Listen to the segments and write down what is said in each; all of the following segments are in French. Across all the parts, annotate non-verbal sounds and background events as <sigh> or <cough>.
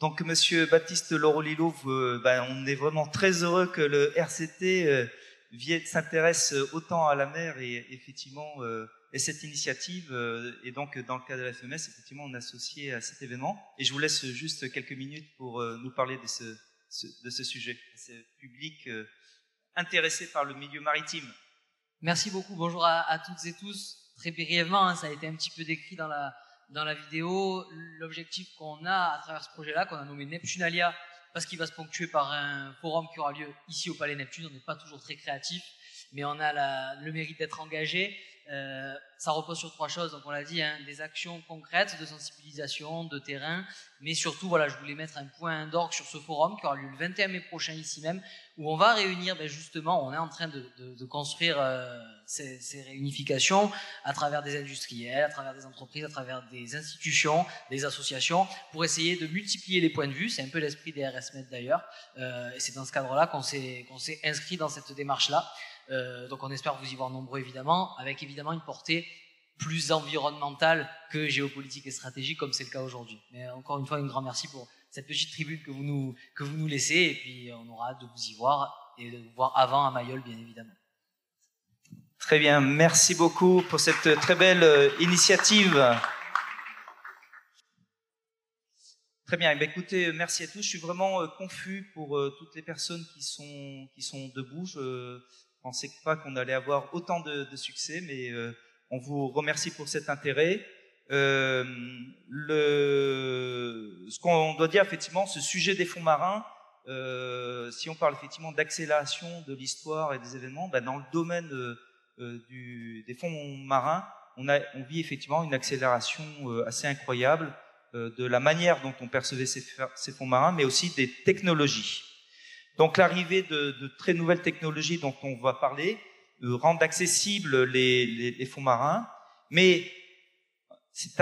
Donc, Monsieur Baptiste Lorolilo, ben, on est vraiment très heureux que le RCT s'intéresse autant à la mer et effectivement et cette initiative est donc dans le cadre de la FMS, effectivement, on est associé à cet événement. Et je vous laisse juste quelques minutes pour nous parler de ce, de ce sujet, ce public intéressé par le milieu maritime. Merci beaucoup. Bonjour à, toutes et tous. Très brièvement, hein, ça a été un petit peu décrit dans la, dans la vidéo. L'objectif qu'on a à travers ce projet-là, qu'on a nommé Neptunalia, parce qu'il va se ponctuer par un forum qui aura lieu ici au Palais Neptune. On n'est pas toujours très créatif, mais on a le mérite d'être engagé. Euh, ça repose sur trois choses, donc on l'a dit, hein, des actions concrètes de sensibilisation, de terrain, mais surtout, voilà, je voulais mettre un point d'orgue sur ce forum qui aura lieu le 21 mai prochain ici même, où on va réunir, ben justement, on est en train de, de, de construire euh, ces, ces, réunifications à travers des industriels, à travers des entreprises, à travers des institutions, des associations, pour essayer de multiplier les points de vue. C'est un peu l'esprit des RSMED d'ailleurs, euh, et c'est dans ce cadre-là qu'on s'est s'est inscrit dans cette démarche-là. Euh, donc on espère vous y voir nombreux évidemment, avec évidemment une portée plus environnementale que géopolitique et stratégique comme c'est le cas aujourd'hui. Mais encore une fois, un grand merci pour cette petite tribune que vous nous, que vous nous laissez et puis on aura hâte de vous y voir et de vous voir avant à Mayol bien évidemment. Très bien, merci beaucoup pour cette très belle euh, initiative. Très bien, eh écoutez, merci à tous. Je suis vraiment euh, confus pour toutes les personnes qui sont, qui sont debout. Pensais pas qu'on allait avoir autant de, succès, mais euh, on vous remercie pour cet intérêt. Euh, ce qu'on doit dire effectivement, ce sujet des fonds marins, euh, si on parle effectivement d'accélération de l'histoire et des événements, ben dans le domaine des fonds marins, on, vit effectivement une accélération assez incroyable de la manière dont on percevait ces fonds marins, mais aussi des technologies. Donc l'arrivée de, de, très nouvelles technologies dont on va parler euh, rendent accessibles les, les, les, fonds marins, mais c'est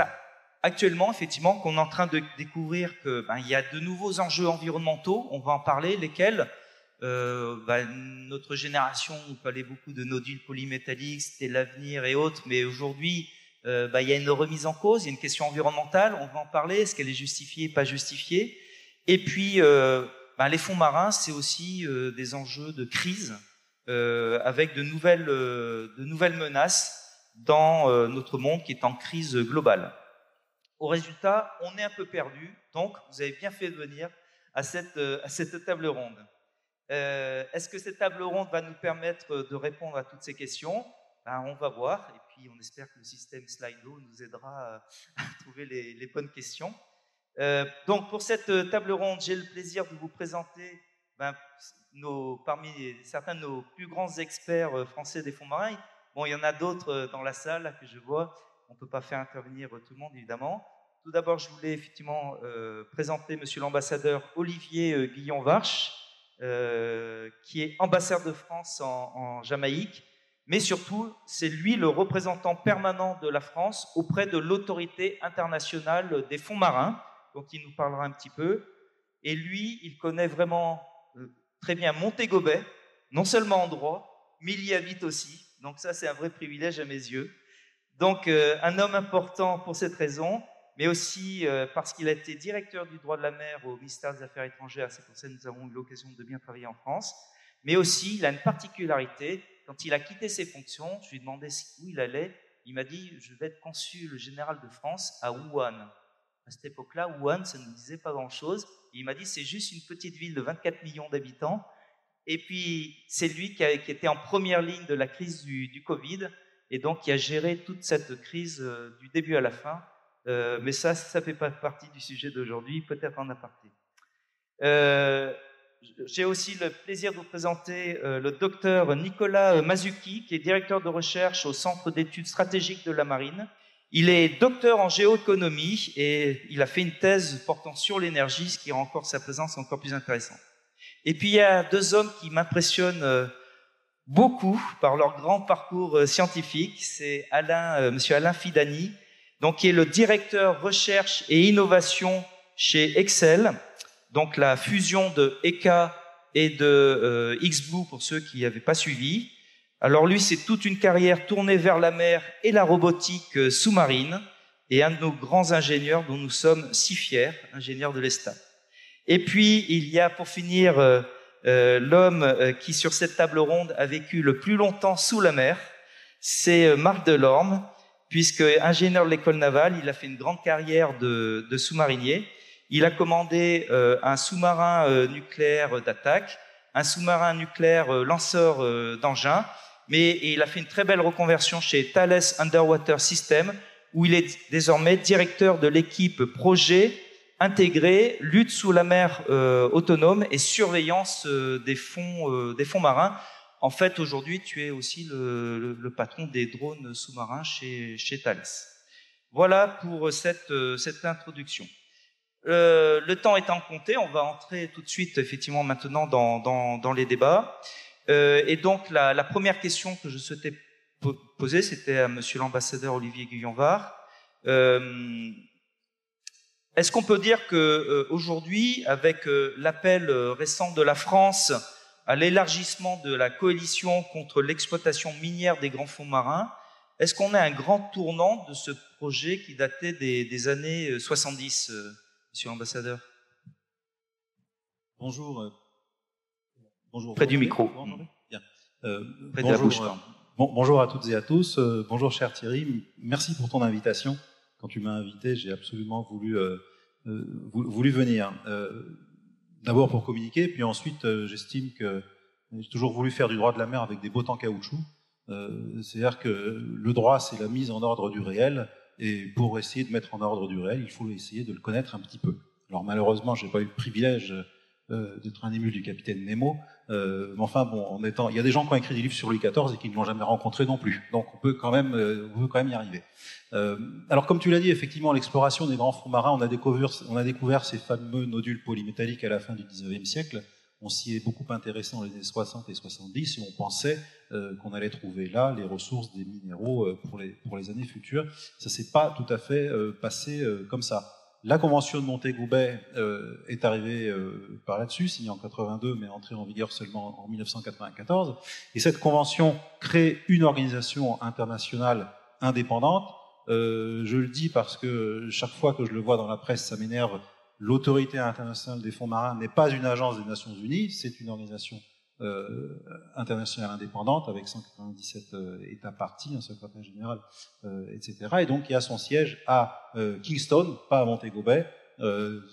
actuellement effectivement qu'on est en train de découvrir que ben, il y a de nouveaux enjeux environnementaux. On va en parler, lesquels euh, ben, notre génération on parlait beaucoup de nodules polymétalliques, c'était l'avenir et autres, mais aujourd'hui euh, ben, il y a une remise en cause, il y a une question environnementale. On va en parler, est-ce qu'elle est justifiée, pas justifiée? Et puis euh, ben, les fonds marins, c'est aussi euh, des enjeux de crise euh, avec de nouvelles, euh, de nouvelles menaces dans notre monde qui est en crise globale. Au résultat, on est un peu perdu, donc vous avez bien fait de venir à cette, table ronde. Est-ce que cette table ronde va nous permettre de répondre à toutes ces questions? Ben, On va voir, et puis on espère que le système Slido nous aidera à trouver les bonnes questions. Euh, donc pour cette euh, table ronde, j'ai le plaisir de vous présenter ben, parmi certains de nos plus grands experts euh, français des fonds marins. Bon, il y en a d'autres dans la salle que je vois. On ne peut pas faire intervenir tout le monde, évidemment. Tout d'abord, je voulais effectivement présenter Monsieur l'ambassadeur Olivier Guillon-Varche, qui est ambassadeur de France en Jamaïque, mais surtout, c'est lui le représentant permanent de la France auprès de l'autorité internationale des fonds marins, donc il nous parlera un petit peu. Et lui, il connaît vraiment euh, très bien Montégobet, non seulement en droit, mais il y habite aussi. Donc ça, c'est un vrai privilège à mes yeux. Donc euh, un homme important pour cette raison, mais aussi euh, parce qu'il a été directeur du droit de la mer au ministère des Affaires étrangères. C'est pour ça que nous avons eu l'occasion de bien travailler en France. Mais aussi, il a une particularité. Quand il a quitté ses fonctions, je lui ai demandé où il allait. Il m'a dit, je vais être consul général de France à Wuhan à cette époque-là, Wuhan, ça ne disait pas grand-chose. Il m'a dit, c'est juste une petite ville de 24 millions d'habitants. Et puis, c'est lui qui, a, était en première ligne de la crise du, du, Covid, et donc qui a géré toute cette crise euh, du début à la fin. Euh, mais ça, ça ne fait pas partie du sujet d'aujourd'hui, peut-être en aparté. Euh, J'ai aussi le plaisir de vous présenter euh, le docteur Nicolas Mazuki, qui est directeur de recherche au Centre d'études stratégiques de la Marine, il est docteur en géoéconomie et il a fait une thèse portant sur l'énergie, ce qui rend encore sa présence encore plus intéressante. Et puis il y a deux hommes qui m'impressionnent euh, beaucoup par leur grand parcours euh, scientifique. C'est Alain, euh, Monsieur Alain Fidani, donc qui est le directeur recherche et innovation chez Excel, donc la fusion de ECA et de euh, pour ceux qui n'avaient pas suivi. Alors lui, c'est toute une carrière tournée vers la mer et la robotique sous-marine, et un de nos grands ingénieurs dont nous sommes si fiers, ingénieur de l'ESTA. Et puis, il y a pour finir euh, euh, l'homme euh, qui, sur cette table ronde, a vécu le plus longtemps sous la mer. C'est Marc Delorme, puisque ingénieur de l'école navale, il a fait une grande carrière de sous-marinier. Il a commandé un sous-marin nucléaire d'attaque, un sous-marin nucléaire lanceur d'engins, mais il a fait une très belle reconversion chez Thales Underwater System, où il est désormais directeur de l'équipe projet intégré, lutte sous la mer euh, autonome et surveillance euh, des fonds euh, des fonds marins. En fait, aujourd'hui, tu es aussi le, le, patron des drones sous-marins chez, chez Thales. Voilà pour cette, cette introduction. le temps étant compté, on va entrer tout de suite, effectivement, maintenant dans, dans, dans les débats. Et donc, la, la, première question que je souhaitais poser, c'était à Monsieur l'ambassadeur Olivier Guyon-Var. Est-ce qu'on peut dire que euh, aujourd'hui, avec euh, l'appel euh, récent de la France à l'élargissement de la coalition contre l'exploitation minière des grands fonds marins, est-ce qu'on a un grand tournant de ce projet qui datait des, années 70, Monsieur l'ambassadeur? Bonjour. Bonjour. Près du micro. Bien. Près bonjour, de la bouche. bonjour à toutes et à tous. bonjour, cher Thierry. Merci pour ton invitation quand tu m'as invité, j'ai absolument voulu, euh, euh, voulu venir. Euh, d'abord pour communiquer, puis ensuite, j'estime que j'ai toujours voulu faire du droit de la mer avec des bottes en caoutchouc. C'est-à-dire que le droit, c'est la mise en ordre du réel, et pour essayer de mettre en ordre du réel, il faut essayer de le connaître un petit peu. Alors malheureusement, j'ai pas eu le privilège euh, d'être un émule du capitaine Nemo. Euh, mais enfin, bon, en étant, il y a des gens qui ont écrit des livres sur Louis XIV et qui ne l'ont jamais rencontré non plus. Donc, on peut quand même, euh, on peut quand même y arriver. Euh, alors, comme tu l'as dit, effectivement, l'exploration des grands fonds marins, on a découvert, on a découvert ces fameux nodules polymétalliques à la fin du 19e siècle. On s'y est beaucoup intéressé dans les années 60 et 70 et on pensait euh, qu'on allait trouver là les ressources des minéraux pour les, pour les années futures. Ça s'est pas tout à fait passé comme ça. La convention de Montego Bay euh, est arrivée euh, par là-dessus, signée en 82, mais entrée en vigueur seulement en 1994. Et cette convention crée une organisation internationale indépendante. Euh, je le dis parce que chaque fois que je le vois dans la presse, ça m'énerve. L'autorité internationale des fonds marins n'est pas une agence des Nations Unies, c'est une organisation euh, internationale indépendante avec 197 euh, États partis, un secrétaire général, euh, etc. Et donc il y a son siège à Kingston, pas à Montego Bay.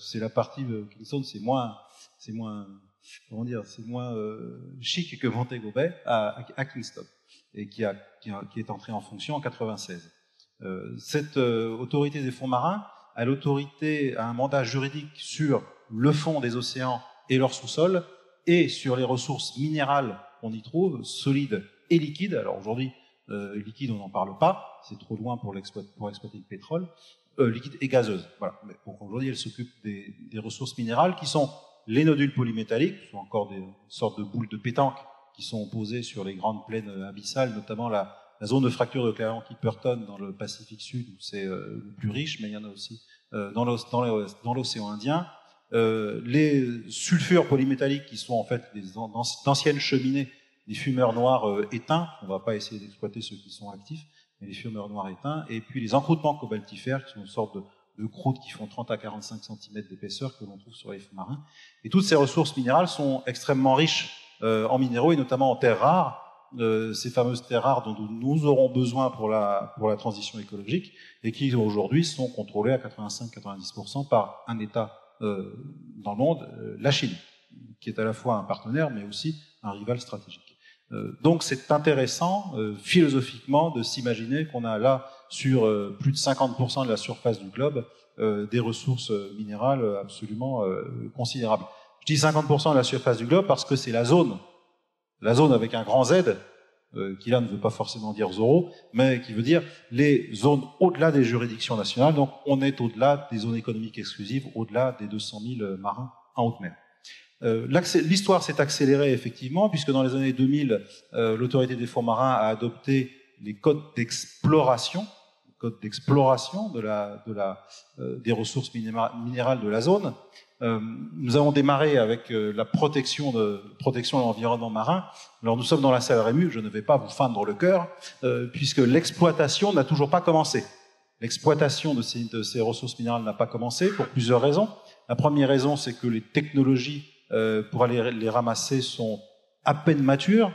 c'est la partie de Kingston, c'est moins, c'est moins, comment dire, c'est moins chic que Montego Bay à, à, Kingston et qui, a, qui, qui, est entré en fonction en 96. cette autorité des fonds marins a l'autorité, a un mandat juridique sur le fond des océans et leur sous-sol, et sur les ressources minérales qu'on y trouve, solides et liquides. Alors aujourd'hui, euh, liquide, on n'en parle pas, c'est trop loin pour, pour exploiter le pétrole. Euh, liquide et gazeuse. Voilà. Donc aujourd'hui, elle s'occupe des, des, ressources minérales qui sont les nodules polymétalliques, qui sont encore des sortes de boules de pétanque qui sont posées sur les grandes plaines abyssales, notamment la, la zone de fracture de Clarion-Clipperton dans le Pacifique Sud, où c'est euh, le plus riche, mais il y en a aussi euh, dans l'océan Indien. Euh, les sulfures polymétalliques qui sont en fait d'anciennes cheminées, des fumeurs noirs euh, éteints, on ne va pas essayer d'exploiter ceux qui sont actifs, mais les fumeurs noirs éteints, et puis les encroûtements cobaltifères qui sont une sorte de, de croûtes qui font 30 à 45 cm d'épaisseur que l'on trouve sur les fonds marins. Et toutes ces ressources minérales sont extrêmement riches euh, en minéraux et notamment en terres rares, ces fameuses terres rares dont nous aurons besoin pour la, pour la transition écologique et qui aujourd'hui sont contrôlées à 85-90% par un État dans le monde, euh, la Chine, qui est à la fois un partenaire mais aussi un rival stratégique. Euh, donc c'est intéressant philosophiquement de s'imaginer qu'on a là sur plus de 50% de la surface du globe des ressources minérales absolument considérables. Je dis 50% de la surface du globe parce que c'est la zone, la zone avec un grand Z, euh, qui là ne veut pas forcément dire zéro, mais qui veut dire les zones au-delà des juridictions nationales. Donc on est au-delà des zones économiques exclusives, au-delà des 200 000 marins en haute mer. Euh, L'histoire s'est accélérée effectivement, puisque dans les années 2000, euh, l'autorité des fonds marins a adopté les codes d'exploration, euh, des ressources minérales de la zone, euh, nous avons démarré avec euh, la protection de, protection de l'environnement marin. Alors nous sommes dans la salle Rému, je ne vais pas vous feindre le cœur, euh, puisque l'exploitation n'a toujours pas commencé. l'exploitation de ces, de ces, ressources minérales n'a pas commencé pour plusieurs raisons. La première raison, c'est que les technologies pour aller les ramasser sont à peine matures.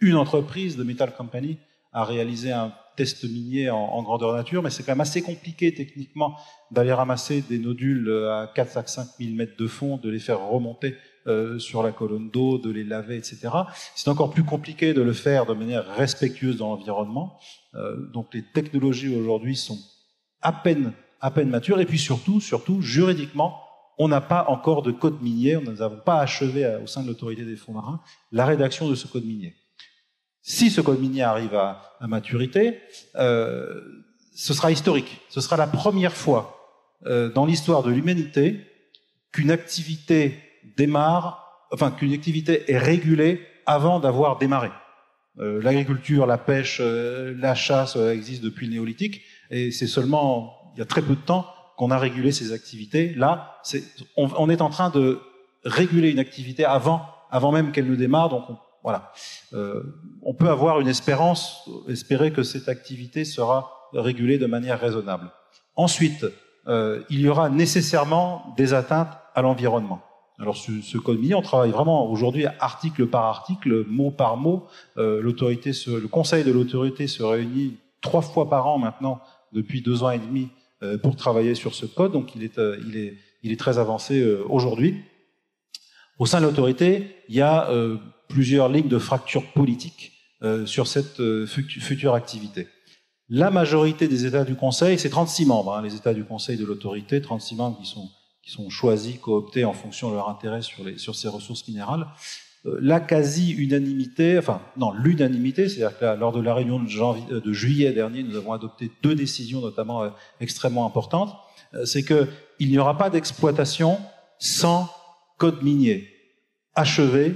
Une entreprise de Metal Company a réalisé un test minier en, grandeur nature, mais c'est quand même assez compliqué techniquement d'aller ramasser des nodules à 4 à 5 000 mètres de fond, de les faire remonter euh, sur la colonne d'eau, de les laver, etc. C'est encore plus compliqué de le faire de manière respectueuse dans l'environnement. Euh, donc les technologies aujourd'hui sont à peine, à peine matures, et puis surtout, surtout, juridiquement, on n'a pas encore de code minier, nous n'avons pas achevé au sein de l'autorité des fonds marins la rédaction de ce code minier. Si ce minier arrive à, maturité, euh, ce sera historique. Ce sera la première fois euh, dans l'histoire de l'humanité qu'une activité démarre, enfin qu'une activité est régulée avant d'avoir démarré. Euh, l'agriculture, la pêche, la chasse existent depuis le néolithique, et c'est seulement il y a très peu de temps qu'on a régulé ces activités. Là, on, est en train de réguler une activité avant, avant même qu'elle ne démarre. Donc, voilà. Euh, on peut avoir une espérance, espérer que cette activité sera régulée de manière raisonnable. Ensuite, euh, il y aura nécessairement des atteintes à l'environnement. Alors ce, ce, code minier, on travaille vraiment aujourd'hui article par article, mot par mot. Euh, l'autorité, le conseil de l'autorité se réunit trois fois par an maintenant depuis deux ans et demi pour travailler sur ce code. Donc il est, très avancé aujourd'hui. Au sein de l'autorité, il y a plusieurs lignes de fracture politique sur cette future activité. La majorité des États du Conseil, c'est 36 membres, hein, les États du Conseil de l'autorité, 36 membres qui sont, qui sont choisis, cooptés en fonction de leur intérêt sur, les, sur ces ressources minérales. Euh, la quasi-unanimité, enfin non, l'unanimité, c'est-à-dire que lors de la réunion de, euh, de, juillet dernier, nous avons adopté deux décisions notamment euh, extrêmement importantes, c'est qu'il n'y aura pas d'exploitation sans code minier achevé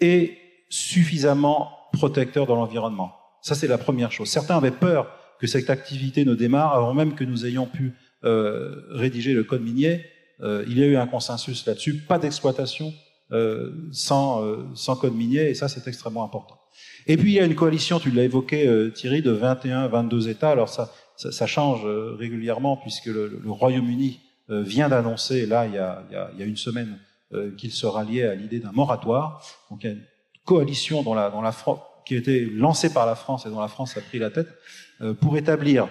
et suffisamment protecteur dans l'environnement. Ça, c'est la première chose. Certains avaient peur que cette activité ne démarre avant même que nous ayons pu rédiger le code minier. il y a eu un consensus là-dessus. Pas d'exploitation euh, sans, euh, sans code minier, et ça c'est extrêmement important. Et puis il y a une coalition, tu l'as évoqué euh, Thierry, de 21, 22 États. Alors ça, ça, ça change régulièrement puisque le, le Royaume-Uni vient d'annoncer, là il, y a, il y a, une semaine, qu'il se ralliait à l'idée d'un moratoire. Donc il y a une coalition dans la, dans la qui a été lancée par la France et dont la France a pris la tête pour établir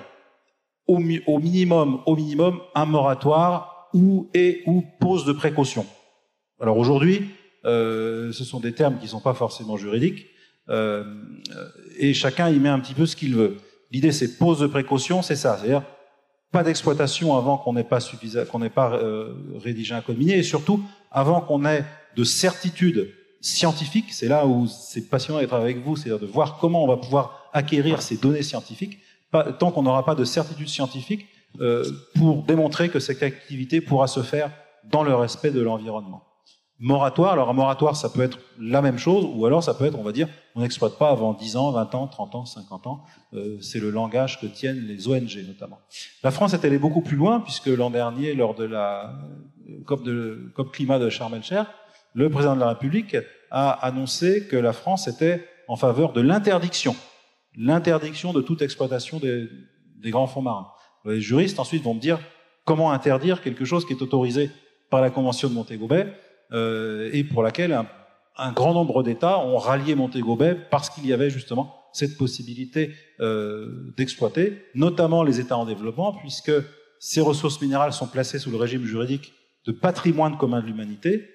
au, au minimum, au minimum, un moratoire ou et ou pose de précaution. Alors aujourd'hui, euh, ce sont des termes qui ne sont pas forcément juridiques, euh, et chacun y met un petit peu ce qu'il veut. L'idée, c'est pose de précaution, c'est ça, c'est-à-dire pas d'exploitation avant qu'on n'ait pas qu'on n'ait pas euh, rédigé un code minier, et surtout avant qu'on ait de certitudes scientifiques. C'est là où c'est passionnant d'être avec vous, c'est-à-dire de voir comment on va pouvoir acquérir ces données scientifiques, tant qu'on n'aura pas de certitudes scientifiques euh, pour démontrer que cette activité pourra se faire dans le respect de l'environnement. Moratoire, alors un moratoire, ça peut être la même chose, ou alors ça peut être, on va dire, on n'exploite pas avant 10 ans, 20 ans, 30 ans, 50 ans. Euh, c'est le langage que tiennent les ONG notamment. La France est allée beaucoup plus loin, puisque l'an dernier, lors de la COP, de, COP climat de Sharm el-Cher, le président de la République a annoncé que la France était en faveur de l'interdiction, l'interdiction de toute exploitation des, des grands fonds marins. Les juristes ensuite vont me dire comment interdire quelque chose qui est autorisé par la Convention de Montego euh, et pour laquelle un, un grand nombre d'États ont rallié Montego Bay parce qu'il y avait justement cette possibilité euh, d'exploiter, notamment les États en développement, puisque ces ressources minérales sont placées sous le régime juridique de patrimoine commun de l'humanité.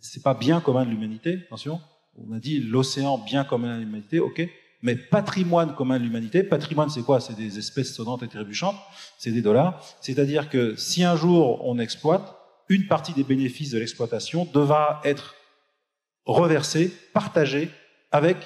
C'est pas bien commun de l'humanité, attention. On a dit l'océan bien commun de l'humanité, ok. Mais patrimoine commun de l'humanité, patrimoine c'est quoi? C'est des espèces sonnantes et trébuchantes, c'est des dollars. C'est-à-dire que si un jour on exploite, une partie des bénéfices de l'exploitation devra être reversée, partagée avec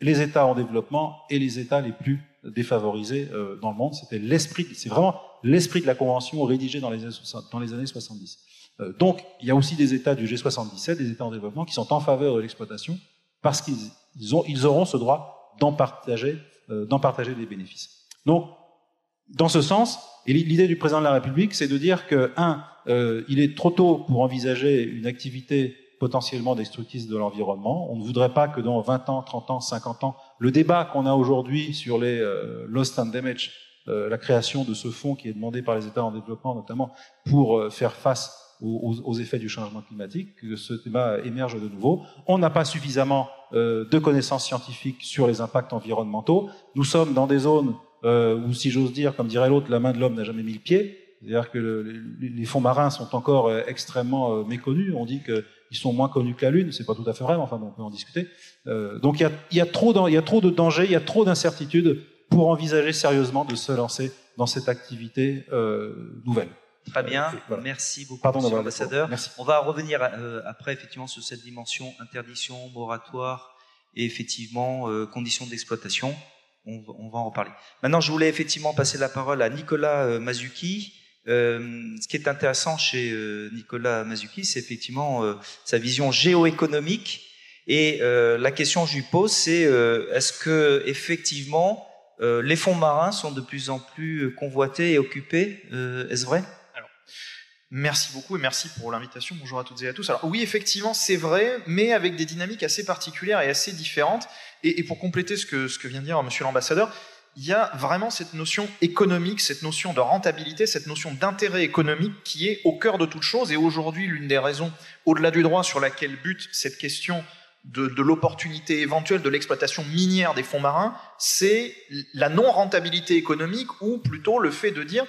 les États en développement et les États les plus défavorisés euh, dans le monde. C'était l'esprit, c'est vraiment l'esprit de la convention rédigée dans les années, dans les années 70. Euh, donc, il y a aussi des États du G77, des États en développement, qui sont en faveur de l'exploitation parce qu'ils ont, ils auront ce droit d'en partager, euh, partager les bénéfices. Donc, dans ce sens, l'idée du président de la République, c'est de dire que, un, euh, il est trop tôt pour envisager une activité potentiellement destructrice de l'environnement. On ne voudrait pas que dans 20 ans, 30 ans, 50 ans, le débat qu'on a aujourd'hui sur les euh, lost and damage la création de ce fonds qui est demandé par les États en développement, notamment pour faire face aux, effets du changement climatique, que ce débat émerge de nouveau. On n'a pas suffisamment de connaissances scientifiques sur les impacts environnementaux. Nous sommes dans des zones où, si j'ose dire, comme dirait l'autre, la main de l'homme n'a jamais mis le pied. C'est-à-dire que les fonds marins sont encore extrêmement méconnus. On dit que ils sont moins connus que la Lune, c'est pas tout à fait vrai, mais enfin on peut en discuter. Euh, donc il y a, y, a trop y a trop de dangers, il y a trop d'incertitudes pour envisager sérieusement de se lancer dans cette activité euh, nouvelle. Très bien, merci beaucoup, Pardon, Monsieur l'ambassadeur. On va revenir euh, après effectivement sur cette dimension interdiction, moratoire et effectivement euh, conditions d'exploitation. On, va en reparler. Maintenant, je voulais effectivement passer la parole à Nicolas euh, Mazuki, euh, ce qui est intéressant chez euh, Nicolas Mazuki, c'est effectivement sa vision géoéconomique. Et la question que je lui pose, c'est est-ce que effectivement les fonds marins sont de plus en plus convoités et occupés Est-ce vrai? Alors, Merci beaucoup et merci pour l'invitation. Bonjour à toutes et à tous. Alors oui, effectivement, c'est vrai, mais avec des dynamiques assez particulières et assez différentes. Et, pour compléter ce que, vient de dire Monsieur l'ambassadeur, il y a vraiment cette notion économique, cette notion de rentabilité, cette notion d'intérêt économique qui est au cœur de toute chose. Et aujourd'hui, l'une des raisons, au-delà du droit, sur laquelle bute cette question de, de l'opportunité éventuelle de l'exploitation minière des fonds marins, c'est la non-rentabilité économique ou plutôt le fait de dire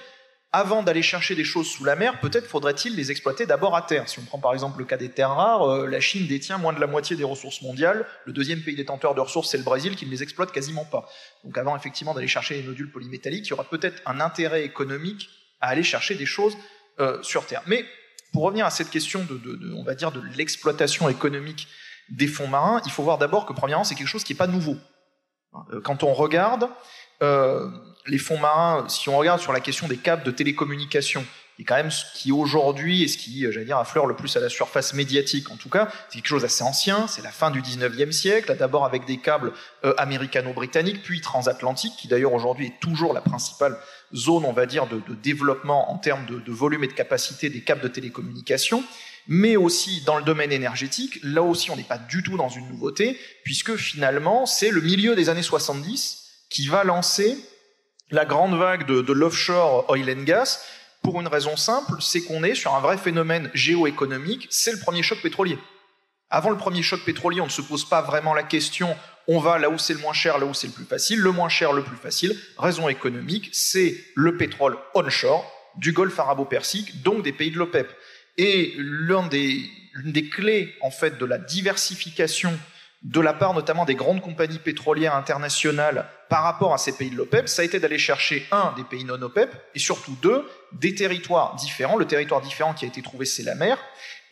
avant d'aller chercher des choses sous la mer, peut-être faudrait-il les exploiter d'abord à terre. Si on prend par exemple le cas des terres rares, euh, la Chine détient moins de la moitié des ressources mondiales. Le deuxième pays détenteur de ressources, c'est le Brésil, qui ne les exploite quasiment pas. Donc avant effectivement d'aller chercher les nodules polymétalliques, il y aura peut-être un intérêt économique à aller chercher des choses euh, sur terre. Mais pour revenir à cette question de, de on va dire, de l'exploitation économique des fonds marins, il faut voir d'abord que premièrement, c'est quelque chose qui n'est pas nouveau. Euh, quand on regarde, euh, les fonds marins, si on regarde sur la question des câbles de télécommunication, qui quand même ce qui aujourd'hui est ce qui, j'allais dire, affleure le plus à la surface médiatique en tout cas, c'est quelque chose d'assez ancien, c'est la fin du 19e siècle, d'abord avec des câbles euh, américano-britanniques, puis transatlantiques, qui d'ailleurs aujourd'hui est toujours la principale zone, on va dire, de, développement en termes de, volume et de capacité des câbles de télécommunication, mais aussi dans le domaine énergétique, là aussi on n'est pas du tout dans une nouveauté, puisque finalement c'est le milieu des années 70 qui va lancer la grande vague de, l'offshore oil and gas pour une raison simple, c'est qu'on est sur un vrai phénomène géoéconomique, c'est le premier choc pétrolier. Avant le premier choc pétrolier, on ne se pose pas vraiment la question on va là où c'est le moins cher, là où c'est le plus facile. Le moins cher, le plus facile, raison économique, c'est le pétrole onshore du golfe arabo-persique, donc des pays de l'OPEP. Et l'une des, des, clés, en fait, de la diversification de la part notamment des grandes compagnies pétrolières internationales par rapport à ces pays de l'OPEP, ça a été d'aller chercher, un, des pays non OPEP, et surtout, deux, des territoires différents. Le territoire différent qui a été trouvé, c'est la mer.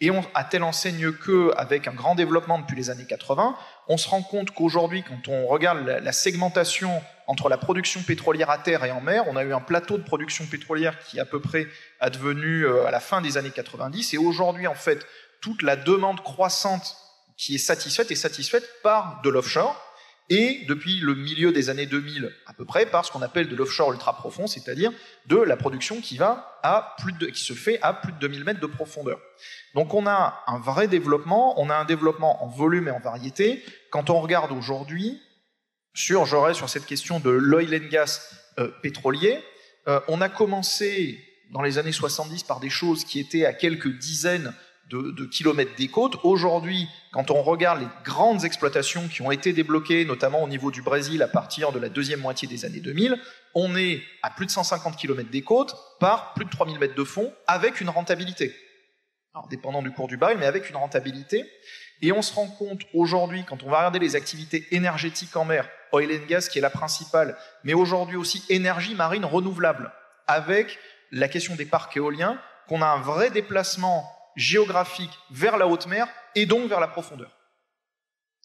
Et on, à telle enseigne que, avec un grand développement depuis les années 80, on se rend compte qu'aujourd'hui, quand on regarde la, segmentation entre la production pétrolière à terre et en mer, on a eu un plateau de production pétrolière qui, à peu près, a devenu euh, à la fin des années 90. Et aujourd'hui, en fait, toute la demande croissante qui est satisfaite et satisfaite par de l'offshore et depuis le milieu des années 2000 à peu près par ce qu'on appelle de l'offshore ultra profond, c'est-à-dire de la production qui va à plus de, qui se fait à plus de 2000 mètres de profondeur. Donc on a un vrai développement, on a un développement en volume et en variété. Quand on regarde aujourd'hui sur, j'aurais sur cette question de l'oil and gas euh, pétrolier, euh, on a commencé dans les années 70 par des choses qui étaient à quelques dizaines de, de, kilomètres des côtes. Aujourd'hui, quand on regarde les grandes exploitations qui ont été débloquées, notamment au niveau du Brésil à partir de la deuxième moitié des années 2000, on est à plus de 150 km des côtes par plus de 3000 mètres de fond avec une rentabilité. Alors, dépendant du cours du baril, mais avec une rentabilité. Et on se rend compte aujourd'hui, quand on va regarder les activités énergétiques en mer, oil and gas qui est la principale, mais aujourd'hui aussi énergie marine renouvelable, avec la question des parcs éoliens, qu'on a un vrai déplacement géographique vers la haute mer et donc vers la profondeur.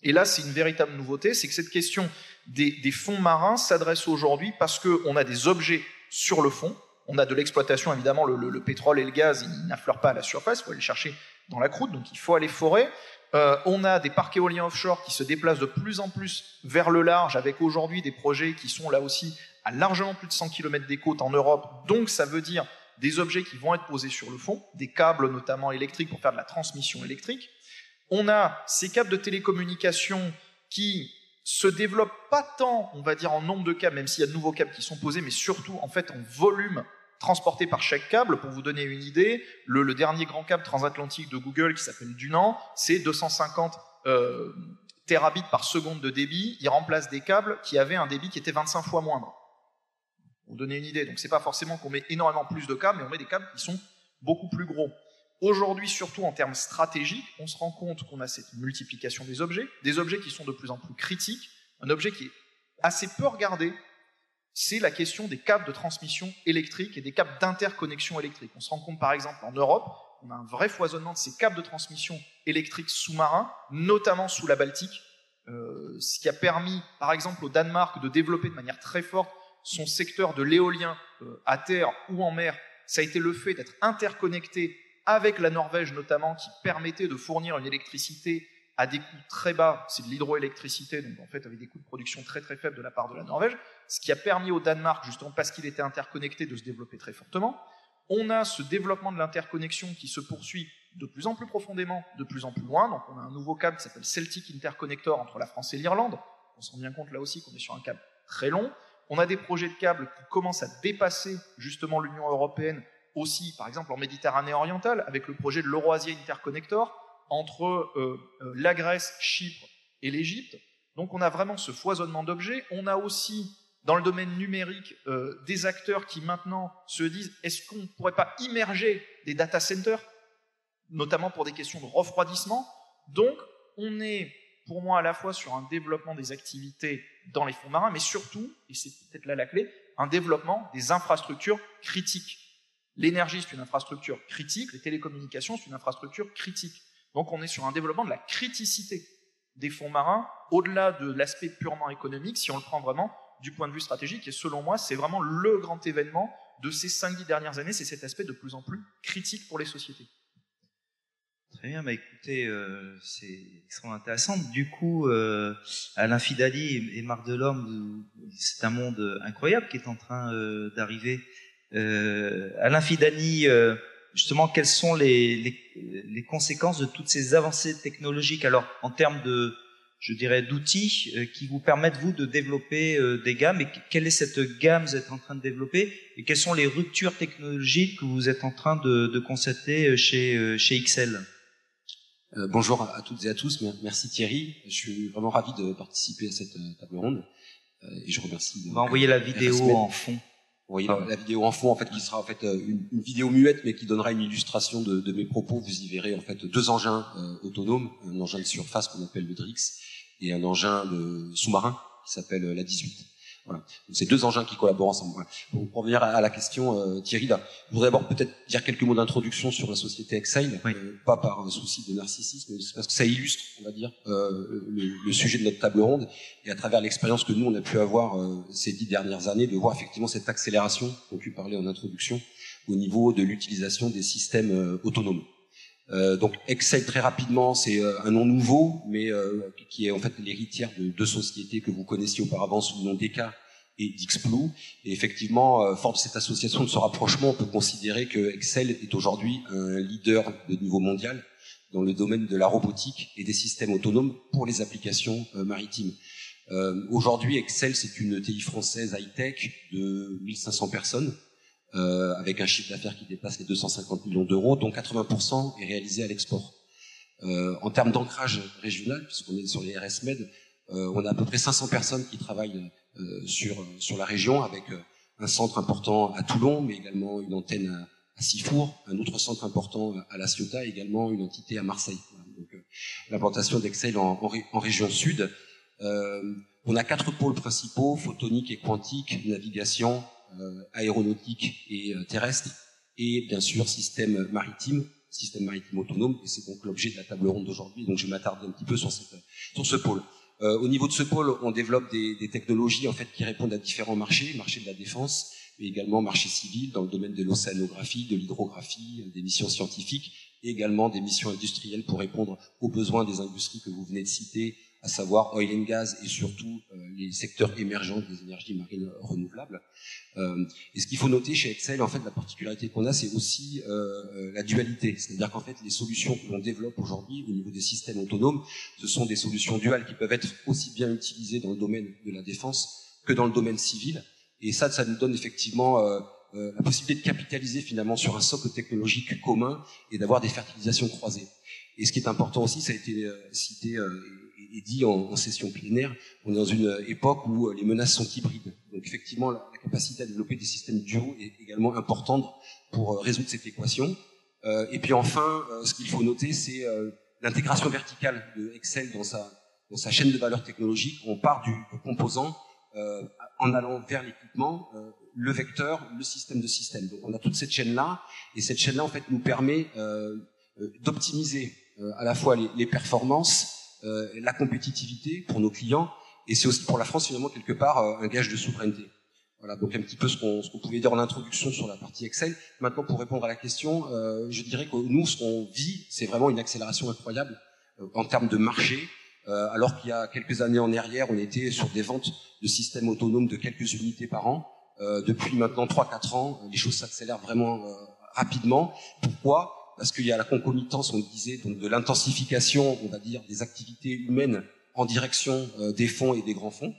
Et là, c'est une véritable nouveauté, c'est que cette question des, fonds marins s'adresse aujourd'hui parce qu'on a des objets sur le fond, on a de l'exploitation, évidemment, le, pétrole et le gaz, ils n'affleurent pas à la surface, il faut aller chercher dans la croûte, donc il faut aller forer. Euh, on a des parcs éoliens offshore qui se déplacent de plus en plus vers le large, avec aujourd'hui des projets qui sont là aussi à largement plus de 100 km des côtes en Europe, donc ça veut dire des objets qui vont être posés sur le fond, des câbles notamment électriques pour faire de la transmission électrique. On a ces câbles de télécommunication qui se développe pas tant, on va dire, en nombre de câbles, même s'il y a de nouveaux câbles qui sont posés, mais surtout en fait en volume transporté par chaque câble. Pour vous donner une idée, le, dernier grand câble transatlantique de Google qui s'appelle Dunan, c'est 250 euh, terabits par seconde de débit. Il remplace des câbles qui avaient un débit qui était 25 fois moindre. Vous donner une idée. Donc c'est pas forcément qu'on met énormément plus de câbles, mais on met des câbles qui sont beaucoup plus gros. Aujourd'hui, surtout en termes stratégiques, on se rend compte qu'on a cette multiplication des objets, des objets qui sont de plus en plus critiques. Un objet qui est assez peu regardé, c'est la question des câbles de transmission électrique et des câbles d'interconnexion électrique. On se rend compte par exemple en Europe, on a un vrai foisonnement de ces câbles de transmission électrique sous-marins, notamment sous la Baltique, euh, ce qui a permis par exemple au Danemark de développer de manière très forte son secteur de l'éolien euh, à terre ou en mer. Ça a été le fait d'être interconnecté avec la Norvège notamment, qui permettait de fournir une électricité à des coûts très bas, c'est de l'hydroélectricité, donc en fait avec des coûts de production très très faibles de la part de la Norvège, ce qui a permis au Danemark, justement parce qu'il était interconnecté, de se développer très fortement. On a ce développement de l'interconnexion qui se poursuit de plus en plus profondément, de plus en plus loin, donc on a un nouveau câble qui s'appelle Celtic Interconnector entre la France et l'Irlande, on se rend bien compte là aussi qu'on est sur un câble très long. On a des projets de câbles qui commencent à dépasser justement l'Union européenne aussi, par exemple, en Méditerranée orientale, avec le projet de l'Eurasia Interconnector entre euh, euh, la Grèce, Chypre et l'Égypte. Donc on a vraiment ce foisonnement d'objets. On a aussi, dans le domaine numérique, euh, des acteurs qui maintenant se disent est-ce qu'on ne pourrait pas immerger des data centers, notamment pour des questions de refroidissement? Donc on est, pour moi, à la fois sur un développement des activités dans les fonds marins, mais surtout, et c'est peut-être là la clé, un développement des infrastructures critiques L'énergie, c'est une infrastructure critique, les télécommunications, c'est une infrastructure critique. Donc on est sur un développement de la criticité des fonds marins, au-delà de l'aspect purement économique, si on le prend vraiment du point de vue stratégique. Et selon moi, c'est vraiment le grand événement de ces 5-10 dernières années, c'est cet aspect de plus en plus critique pour les sociétés. Très bien, bah écoutez, euh, c'est extrêmement intéressant. Du coup, euh, Alain Fidali et Marc Delorme, c'est un monde incroyable qui est en train euh, d'arriver euh, Alain Fidani, euh, justement, quelles sont les, les, les, conséquences de toutes ces avancées technologiques Alors, en termes de, je dirais, d'outils euh, qui vous permettent, vous, de développer des gammes, et quelle est cette gamme que vous êtes en train de développer, et quelles sont les ruptures technologiques que vous êtes en train de, de constater chez, chez XL euh, bonjour à, toutes et à tous. Merci Thierry. Je suis vraiment ravi de participer à cette table ronde. Euh, et je remercie. On va envoyer la vidéo en fond. Vous voyez la, vidéo en fond, en fait, qui sera en fait euh, une, une, vidéo muette, mais qui donnera une illustration de, de, mes propos. Vous y verrez en fait deux engins euh, autonomes, un engin de surface qu'on appelle le Drix et un engin de sous-marin qui s'appelle euh, la 18. Voilà. C'est deux engins qui collaborent ensemble. Pour revenir à la question, euh, Thierry, là, je voudrais d'abord peut-être dire quelques mots d'introduction sur la société Exile, euh, pas par un souci de narcissisme, mais parce que ça illustre, on va dire, euh, le, le, sujet de notre table ronde, et à travers l'expérience que nous on a pu avoir euh, ces dix dernières années, de voir effectivement cette accélération dont tu parlais en introduction, au niveau de l'utilisation des systèmes euh, autonomes. Euh, donc Excel très rapidement, c'est un nom nouveau, mais euh, qui est en fait l'héritière de deux sociétés que vous connaissiez auparavant sous le nom d'ECA et d'Ixplou. Et effectivement, euh, fort de cette association, de ce rapprochement, on peut considérer que Excel est aujourd'hui un leader de niveau mondial dans le domaine de la robotique et des systèmes autonomes pour les applications maritimes. Euh, aujourd'hui, Excel, c'est une TI française high-tech de 1500 personnes euh, avec un chiffre d'affaires qui dépasse les 250 millions d'euros, dont 80% est réalisé à l'export. Euh, en termes d'ancrage régional, puisqu'on est sur les RSMED, euh, on a à peu près 500 personnes qui travaillent euh, sur, sur la région, avec euh, un centre important à Toulon, mais également une antenne à, à Sifour, un autre centre important à La Ciotat, et également une entité à Marseille. Donc l'implantation d'Excel en, en, en, région sud. on a quatre pôles principaux, photonique et quantique, navigation, euh, aéronautique et euh, terrestre, et bien sûr système maritime, système maritime autonome, et c'est donc l'objet de la table ronde d'aujourd'hui, donc je vais m'attarder un petit peu sur ce pôle. Euh, au niveau de ce pôle, on développe des, des, technologies en fait qui répondent à différents marchés, marché de la défense, mais également marché civil dans le domaine de l'océanographie, de l'hydrographie, des missions scientifiques, et également des missions industrielles pour répondre aux besoins des industries que vous venez de citer, à savoir oil and gas et surtout euh, les secteurs émergents des énergies marines renouvelables. Euh, et ce qu'il faut noter chez Excel, en fait, la particularité qu'on a, c'est aussi euh, la dualité. C'est-à-dire qu'en fait, les solutions que l'on développe aujourd'hui au niveau des systèmes autonomes, ce sont des solutions duales qui peuvent être aussi bien utilisées dans le domaine de la défense que dans le domaine civil. Et ça, ça nous donne effectivement la possibilité de capitaliser finalement sur un socle technologique commun et d'avoir des fertilisations croisées. Et ce qui est important aussi, ça a été cité et dit en, session plénière, on est dans une époque où euh, les menaces sont hybrides. Donc effectivement, la, capacité à développer des systèmes duo est également importante pour euh, résoudre cette équation. Euh, et puis enfin, ce qu'il faut noter, c'est l'intégration verticale de Excel dans sa, chaîne de valeur technologique. On part du, composant en allant vers l'équipement, le vecteur, le système de système. Donc on a toute cette chaîne-là, et cette chaîne-là en fait nous permet d'optimiser à la fois les, les performances, euh, la compétitivité pour nos clients, et c'est aussi pour la France finalement quelque part euh, un gage de souveraineté. Voilà, donc un petit peu ce qu'on qu'on pouvait dire en introduction sur la partie Excel. Maintenant, pour répondre à la question, euh, je dirais que nous, ce qu'on vit, c'est vraiment une accélération incroyable en termes de marché. alors qu'il y a quelques années en arrière, on était sur des ventes de systèmes autonomes de quelques unités par an. depuis maintenant 3-4 ans, les choses s'accélèrent vraiment rapidement. Pourquoi? Parce qu'il y a la concomitance, on le disait, donc de l'intensification, on va dire, des activités humaines en direction euh, des fonds et des grands fonds.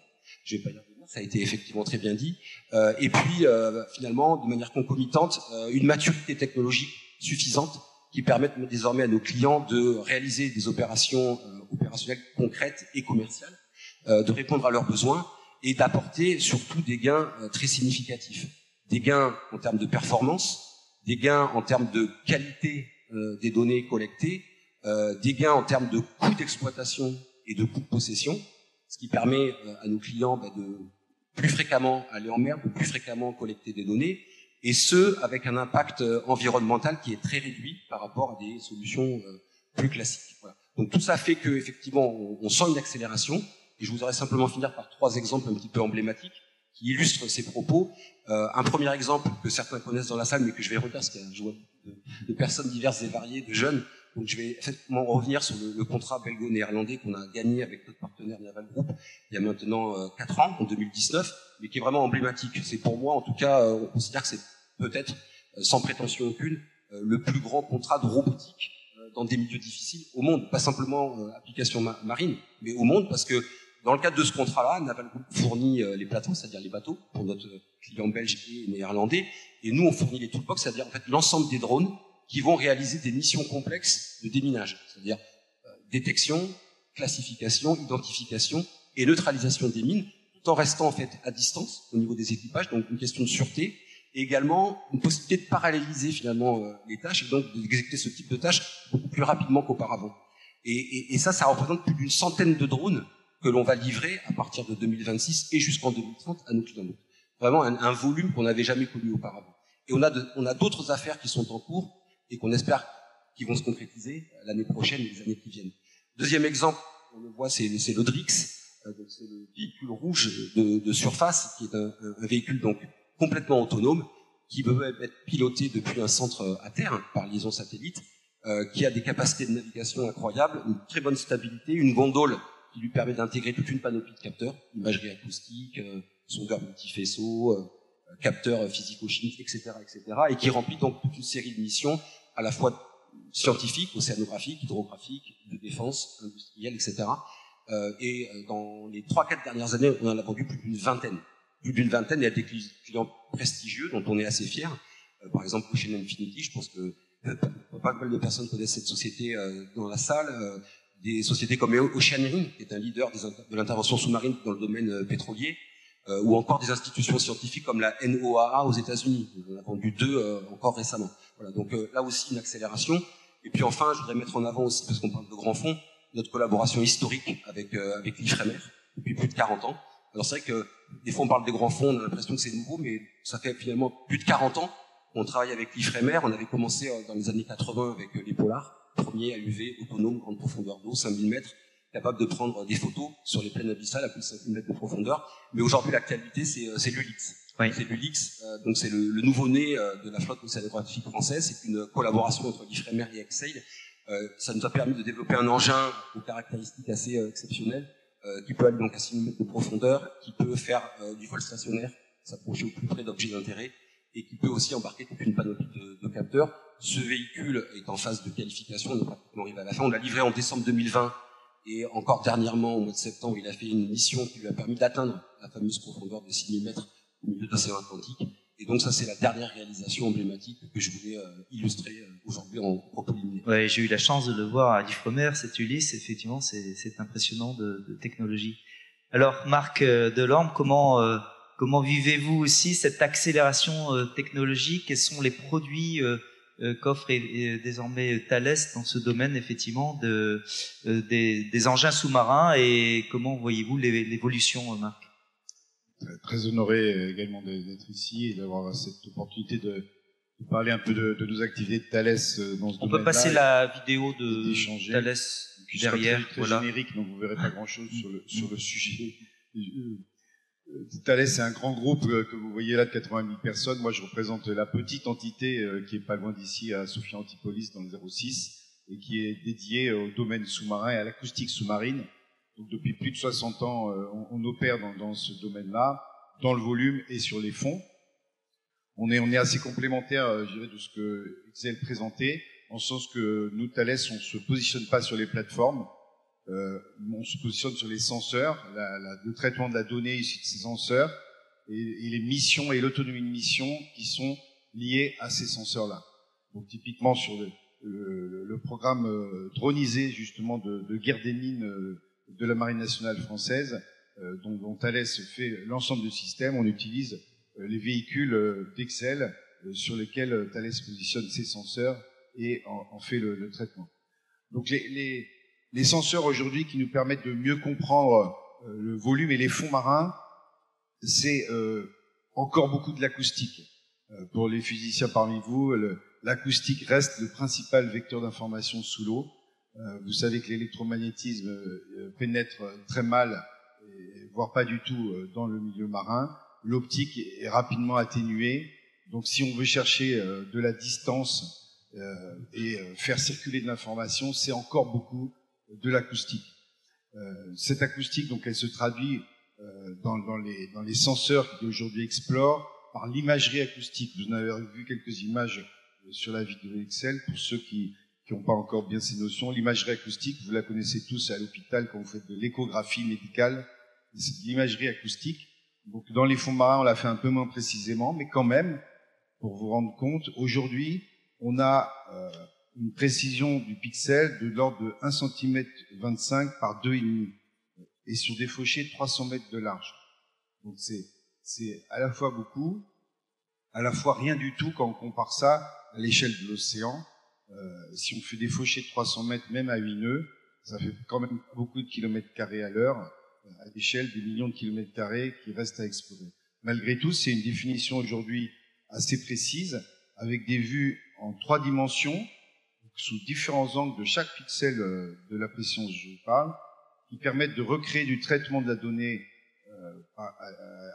Je vais pas revenir, ça a été effectivement très bien dit. Euh, et puis, euh, finalement, de manière concomitante, une maturité technologique suffisante qui permette désormais à nos clients de réaliser des opérations opérationnelles concrètes et commerciales, de répondre à leurs besoins et d'apporter surtout des gains très significatifs. Des gains en termes de performance, des gains en termes de qualité euh, des données collectées, euh, des gains en termes de coûts d'exploitation et de coûts de possession, ce qui permet euh, à nos clients bah, de plus fréquemment aller en mer, de plus fréquemment collecter des données, et ce, avec un impact environnemental qui est très réduit par rapport à des solutions plus classiques. Voilà. Donc tout ça fait que effectivement on, on, sent une accélération. Et je voudrais simplement finir par trois exemples un petit peu emblématiques qui illustrent ces propos. Euh, un premier exemple que certains connaissent dans la salle, mais que je vais retenir parce qu'il y a un de, de, personnes diverses et variées, de jeunes. Donc je vais effectivement revenir sur le, le contrat belgo-néerlandais qu'on a gagné avec notre partenaire Naval Group il y a maintenant euh, 4 ans, en 2019, mais qui est vraiment emblématique. C'est pour moi, en tout cas, euh, on considère que c'est peut-être, euh, sans prétention aucune, euh, le plus grand contrat de robotique dans des milieux difficiles au monde, pas simplement application marine, mais au monde, parce que dans le cadre de ce contrat-là, Naval Group fournit euh, les plateaux, c'est-à-dire les bateaux, pour notre client belge et néerlandais, et nous on fournit les toolbox, c'est-à-dire en fait l'ensemble des drones qui vont réaliser des missions complexes de déminage, c'est-à-dire euh, détection, classification, identification et neutralisation des mines, tout en restant en fait à distance au niveau des équipages, donc une question de sûreté, et également une possibilité de paralléliser finalement euh, les tâches et donc d'exécuter ce type de tâches beaucoup plus rapidement qu'auparavant. Et, et, et ça, ça représente plus d'une centaine de drones que l'on va livrer à partir de 2026 et jusqu'en 2030 à nos clients. Vraiment un, volume qu'on n'avait jamais connu auparavant. Et on a, d'autres affaires qui sont en cours et qu'on espère qui vont se concrétiser l'année prochaine et les années qui viennent. Deuxième exemple, on le voit, c'est l'Odrix, euh, c'est le véhicule rouge de, de, surface, qui est un, un, véhicule donc complètement autonome, qui peut être piloté depuis un centre à terre hein, par liaison satellite, euh, qui a des capacités de navigation incroyables, une très bonne stabilité, une gondole qui lui permet d'intégrer toute une panoplie de capteurs, imagerie acoustique, euh, sondeur multifaisceau, euh, capteurs physico-chimiques, etc., etc., et qui remplit donc toute une série de missions à la fois scientifiques, océanographiques, hydrographiques, de défense, industrielles, etc. Euh, et euh, dans les trois, quatre dernières années, on en a vendu plus d'une vingtaine. Plus d'une vingtaine, et à des clients prestigieux dont on est assez fiers. Euh, par exemple, Ocean Infinity, je pense que pas mal de personnes connaissent cette société dans la salle des sociétés comme Oceaneering, qui est un leader de l'intervention sous-marine dans le domaine euh, pétrolier, euh, ou encore des institutions scientifiques comme la NOAA aux États-Unis. On a vendu deux euh, encore récemment. Voilà, donc là aussi une accélération. Et puis enfin, je voudrais mettre en avant aussi, parce qu'on parle de grands fonds, notre collaboration historique avec avec l'IFREMER depuis plus de 40 ans. Alors c'est vrai que des fois on parle des grands fonds, on a l'impression que c'est nouveau, mais ça fait finalement plus de 40 ans qu'on travaille avec l'IFREMER. On avait commencé dans les années 80 avec les Polars premier à UV autonome grande profondeur d'eau, 5000 mètres, capable de prendre des photos sur les plaines abyssales à plus de 5000 mètres de profondeur. Mais aujourd'hui, l'actualité, c'est, euh, c'est l'ULIX. Oui. C'est l'ULIX, euh, donc c'est le, le nouveau-né euh, de la flotte océanographique française. C'est une collaboration entre l'IFREMER et Exsail ça nous a permis de développer un engin aux caractéristiques assez exceptionnelles, qui peut aller donc à 6 mètres de profondeur, qui peut faire du vol stationnaire, s'approcher au plus près d'objets d'intérêt, et qui peut aussi embarquer toute une panoplie de, de, capteurs. Ce véhicule est en phase de qualification, on arrivé à la fin. On l'a livré en décembre 2020 et encore dernièrement, au mois de septembre, il a fait une mission qui lui a permis d'atteindre la fameuse profondeur de 6000 mètres au milieu de l'océan Atlantique. Et donc ça, c'est la dernière réalisation emblématique que je voulais euh, illustrer euh, aujourd'hui en propos Ouais, j'ai eu la chance de le voir à l'Ifremer, cet Ulysse. Effectivement, c'est impressionnant de, technologie. Alors, Marc euh, Delorme, comment Comment vivez-vous aussi cette accélération technologique? Quels sont les produits qu'offre désormais Thales dans ce domaine effectivement de, des, engins sous-marins et comment voyez-vous l'évolution, Marc? Très honoré également d'être ici et d'avoir cette opportunité de, parler un peu de, nos activités de Thales dans ce On peut passer la vidéo de Thales derrière. Très, très générique, donc vous verrez pas grand-chose sur le <laughs> sujet. Thales, c'est un grand groupe euh, que vous voyez là de 80 000 personnes. Moi, je représente la petite entité euh, qui est pas loin d'ici, à Sophia Antipolis, dans le 06, et qui est dédiée au domaine sous-marin et à l'acoustique sous-marine. Donc, depuis plus de 60 ans, euh, on, opère dans, ce domaine-là, dans le volume et sur les fonds. On est, on est assez complémentaire, je dirais, de ce que Excel présentait, en sens que nous, Thales, on se positionne pas sur les plateformes. Euh, on se positionne sur les senseurs, la, la, le traitement de la donnée issue de ces senseurs et, et les missions et l'autonomie de mission qui sont liées à ces senseurs-là. Donc typiquement sur le, le, le programme euh, dronisé justement de, de, guerre des mines euh, de la Marine nationale française, euh, dont, dont Thales fait l'ensemble du système, on utilise les véhicules d'Excel sur lesquels Thales positionne ses senseurs et en, en fait le, le, traitement. Donc les, les les senseurs aujourd'hui qui nous permettent de mieux comprendre euh, le volume et les fonds marins, c'est euh, encore beaucoup de l'acoustique. Euh, pour les physiciens parmi vous, l'acoustique reste le principal vecteur d'information sous l'eau. vous savez que l'électromagnétisme pénètre très mal, voire pas du tout, dans le milieu marin. L'optique est rapidement atténuée. Donc si on veut chercher de la distance et faire circuler de l'information, c'est encore beaucoup de l'acoustique. Euh, cette acoustique, donc, elle se traduit euh, dans, dans, les, dans les senseurs qui aujourd'hui explorent par l'imagerie acoustique. Vous en avez vu quelques images euh, sur la vidéo Excel pour ceux qui n'ont pas encore bien ces notions. L'imagerie acoustique, vous la connaissez tous à l'hôpital quand vous faites de l'échographie médicale. C'est l'imagerie acoustique. Donc dans les fonds marins, on l'a fait un peu moins précisément, mais quand même, pour vous rendre compte, aujourd'hui, on a euh, une précision du pixel de l'ordre de 1 cm 25 par 2,5 et sur des fauchés de 300 mètres de large. Donc c'est, c'est à la fois beaucoup, à la fois rien du tout quand on compare ça à l'échelle de l'océan. Euh, si on fait des fauchés de 300 mètres, même à 8 nœuds, ça fait quand même beaucoup de kilomètres carrés à l'heure, à l'échelle des millions de kilomètres carrés qui restent à explorer. Malgré tout, c'est une définition aujourd'hui assez précise, avec des vues en trois dimensions, sous différents angles de chaque pixel euh, de la pression je vous parle, qui permettent de recréer du traitement de la donnée euh,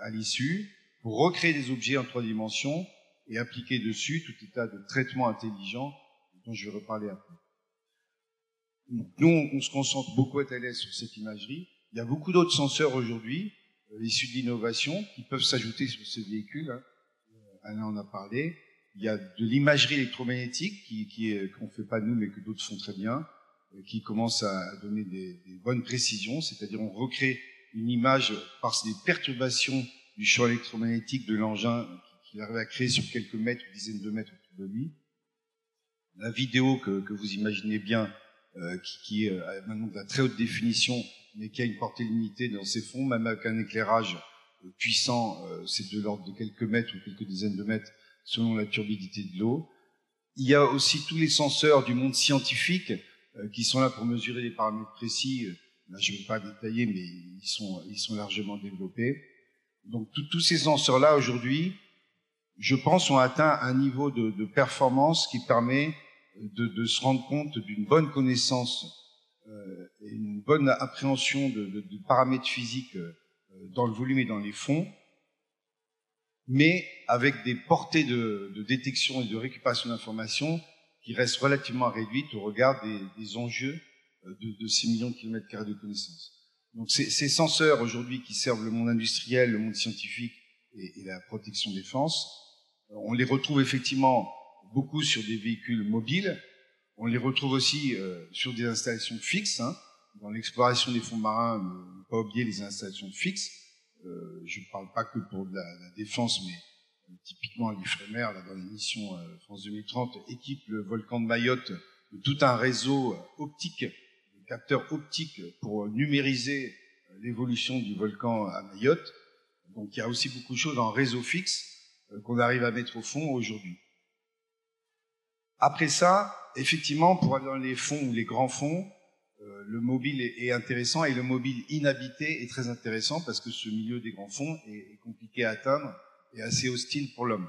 à, l'issue, pour recréer des objets en trois dimensions et appliquer dessus tout état de traitement intelligent dont je vais reparler après. Nous, on se concentre beaucoup à Thales sur cette imagerie. Il y a beaucoup d'autres senseurs aujourd'hui, euh, issus de l'innovation, qui peuvent s'ajouter sur ces véhicules. Hein. Alain en a parlé. Il y a de l'imagerie électromagnétique qui, qui qu'on ne fait pas nous, mais que d'autres font très bien, euh, qui commence à donner des, des bonnes précisions, c'est-à-dire on recrée une image par des perturbations du champ électromagnétique de l'engin qu'il arrive à créer sur quelques mètres, dizaines de mètres autour de lui. La vidéo que, que vous imaginez bien, euh, qui, qui euh, a maintenant de la très haute définition, mais qui a une portée limitée dans ses fonds, même avec un éclairage puissant, euh, c'est de l'ordre de quelques mètres ou quelques dizaines de mètres, selon la turbidité de l'eau. Il y a aussi tous les senseurs du monde scientifique euh, qui sont là pour mesurer des paramètres précis. Là, je ne vais pas détailler, mais ils sont, ils sont largement développés. Donc tous ces senseurs-là, aujourd'hui, je pense, ont atteint un niveau de, de performance qui permet de, de se rendre compte d'une bonne connaissance euh, et une bonne appréhension de, de paramètres physiques euh, dans le volume et dans les fonds, mais avec des portées de, de détection et de récupération d'informations qui reste relativement réduite au regard des, des enjeux de, de, ces millions de kilomètres carrés de connaissances. Donc ces, ces senseurs aujourd'hui qui servent le monde industriel, le monde scientifique et, et, la protection défense, on les retrouve effectivement beaucoup sur des véhicules mobiles, on les retrouve aussi euh, sur des installations fixes. Hein. Dans l'exploration des fonds marins, ne pas oublier les installations fixes. Euh, je ne parle pas que pour la, défense, mais euh, typiquement l'IFREMER, là, dans l'émission euh, France 2030, équipe le volcan de Mayotte de tout un réseau euh, optique, de capteurs optiques pour numériser l'évolution du volcan à Mayotte. Donc il y a aussi beaucoup de choses en réseau fixe qu'on arrive à mettre au fond aujourd'hui. Après ça, effectivement, pour aller dans les fonds ou les grands fonds, euh, le mobile est, intéressant et le mobile inhabité est très intéressant parce que ce milieu des grands fonds est, compliqué à atteindre et assez hostile pour l'homme.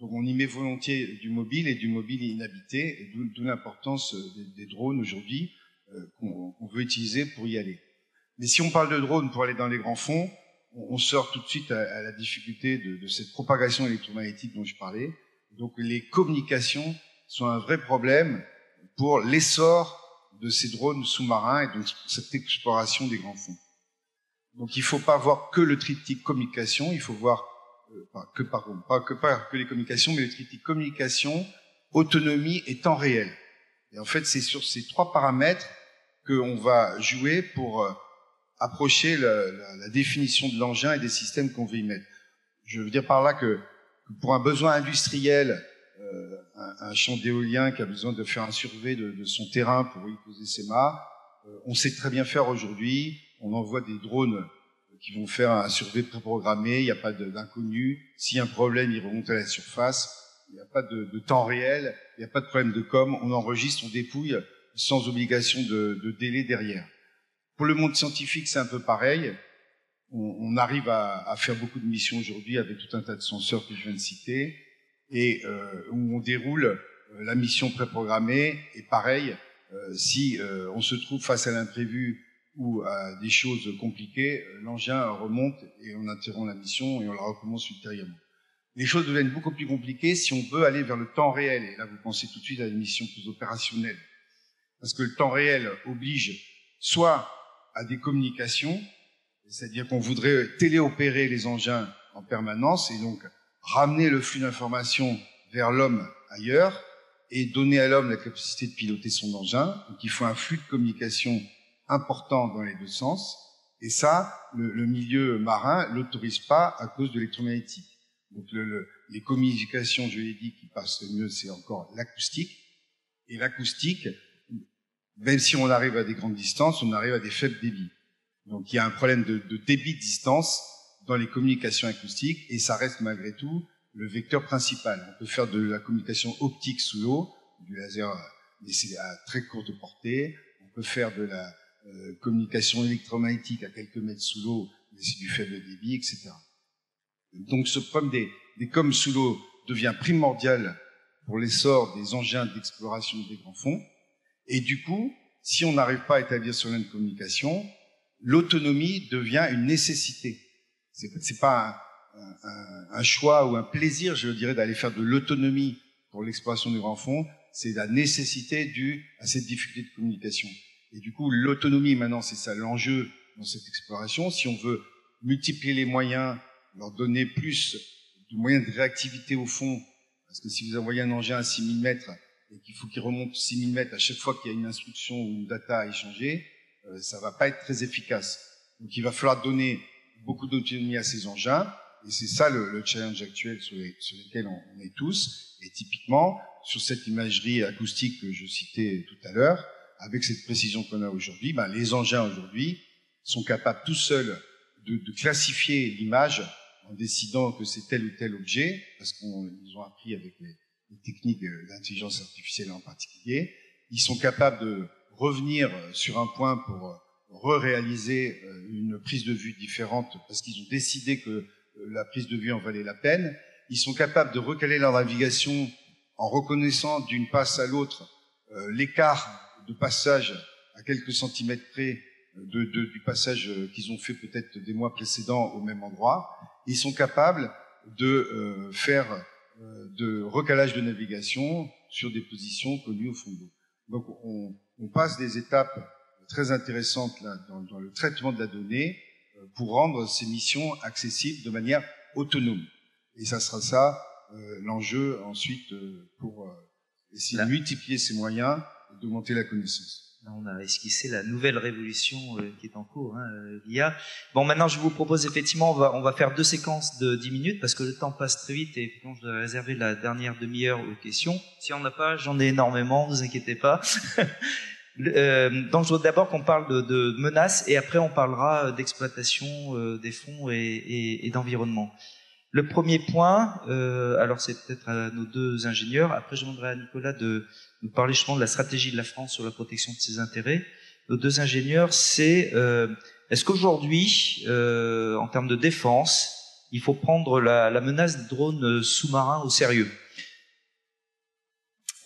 Donc on y met volontiers du mobile et du mobile inhabité, d'où l'importance des, des, drones aujourd'hui euh, qu'on qu veut utiliser pour y aller. Mais si on parle de drones pour aller dans les grands fonds, on, sort tout de suite à, la difficulté de cette propagation électromagnétique dont je parlais. Donc les communications sont un vrai problème pour l'essor de ces drones sous-marins et donc cette exploration des grands fonds. Donc il ne faut pas voir que le triptyque communication, il faut voir euh, que pardon, pas que pas que les communications, mais le triptyque communication, autonomie et temps réel. Et en fait, c'est sur ces trois paramètres qu'on va jouer pour euh, approcher la, définition de l'engin et des systèmes qu'on veut y mettre. Je veux dire par là que, pour un besoin industriel un, champ d'éolien qui a besoin de faire un survey de, son terrain pour y poser ses mâts. Euh, on sait très bien faire aujourd'hui. On envoie des drones qui vont faire un survey préprogrammé. Il n'y a pas d'inconnu. S'il y a un problème, il remonte à la surface. Il n'y a pas de, temps réel. Il n'y a pas de problème de com. On enregistre, on dépouille sans obligation de, délai derrière. Pour le monde scientifique, c'est un peu pareil. On, on arrive à, à, faire beaucoup de missions aujourd'hui avec tout un tas de senseurs que je viens de citer et euh, où on déroule euh, la mission préprogrammée. Et pareil, euh, si on se trouve face à l'imprévu ou à des choses compliquées, l'engin remonte et on interrompt la mission et on la recommence ultérieurement. Les choses deviennent beaucoup plus compliquées si on veut aller vers le temps réel. Et là, vous pensez tout de suite à une mission plus opérationnelle. Parce que le temps réel oblige soit à des communications, c'est-à-dire qu'on voudrait téléopérer les engins en permanence et donc ramener le flux d'informations vers l'homme ailleurs et donner à l'homme la capacité de piloter son engin. Donc il faut un flux de communication important dans les deux sens. Et ça, le, le milieu marin l'autorise pas à cause de l'électromagnétique. Donc le, le, les communications, je l'ai dit, qui passent le mieux, c'est encore l'acoustique. Et l'acoustique, même si on arrive à des grandes distances, on arrive à des faibles débits. Donc il y a un problème de, de débit de distance dans les communications acoustiques et ça reste malgré tout le vecteur principal. On peut faire de la communication optique sous l'eau, du laser, mais c'est à très courte portée. On peut faire de la euh, communication électromagnétique à quelques mètres sous l'eau, mais c'est du faible débit, etc. Donc ce problème des, des coms sous l'eau devient primordial pour l'essor des engins d'exploration des grands fonds. Et du coup, si on n'arrive pas à établir ce lien de communication, l'autonomie devient une nécessité. C'est pas un, un, un, choix ou un plaisir, je dirais, d'aller faire de l'autonomie pour l'exploration du grand fond. C'est la nécessité due à cette difficulté de communication. Et du coup, l'autonomie, maintenant, c'est ça l'enjeu dans cette exploration. Si on veut multiplier les moyens, leur donner plus de moyens de réactivité au fond, parce que si vous envoyez un engin à 6000 mètres et qu'il faut qu'il remonte 6000 mètres à chaque fois qu'il y a une instruction ou une data à échanger, euh, ça va pas être très efficace. Donc il va falloir donner beaucoup d'autonomie à ces engins. Et c'est ça le, le, challenge actuel sur, lequel on, est tous. Et typiquement, sur cette imagerie acoustique que je citais tout à l'heure, avec cette précision qu'on a aujourd'hui, ben, les engins aujourd'hui sont capables tout seuls de, classifier l'image en décidant que c'est tel ou tel objet, parce qu'ils ont appris avec les, les techniques d'intelligence artificielle en particulier. Ils sont capables de revenir sur un point pour re-réaliser euh, une prise de vue différente parce qu'ils ont décidé que euh, la prise de vue en valait la peine. Ils sont capables de recaler leur navigation en reconnaissant d'une passe à l'autre euh, l'écart de passage à quelques centimètres près du passage qu'ils ont fait peut-être des mois précédents au même endroit. Ils sont capables de faire de recalage de navigation sur des positions connues au fond de l'eau. Donc on, on, passe des étapes très intéressantes là, dans, dans, le traitement de la donnée pour rendre ces missions accessibles de manière autonome. Et ça sera ça euh, l'enjeu ensuite euh, pour euh, essayer de multiplier ces moyens et d'augmenter la connaissance. On a esquissé la nouvelle révolution qui est en cours, hein, l'IA. Bon, maintenant, je vous propose effectivement, on va, on va faire deux séquences de 10 minutes parce que le temps passe très vite et je vais réserver la dernière demi-heure aux questions. Si on n'a pas, j'en ai énormément, vous inquiétez pas. <laughs> euh, donc, je voudrais d'abord qu'on parle de, menaces et après on parlera d'exploitation des fonds et, d'environnement. Le premier point, euh, alors c'est peut-être à nos deux ingénieurs, après je demanderai à Nicolas de nous parler justement de la stratégie de la France sur la protection de ses intérêts. Nos deux ingénieurs, c'est euh, est-ce qu'aujourd'hui, euh, en termes de défense, il faut prendre la, la menace des drones sous-marins au sérieux?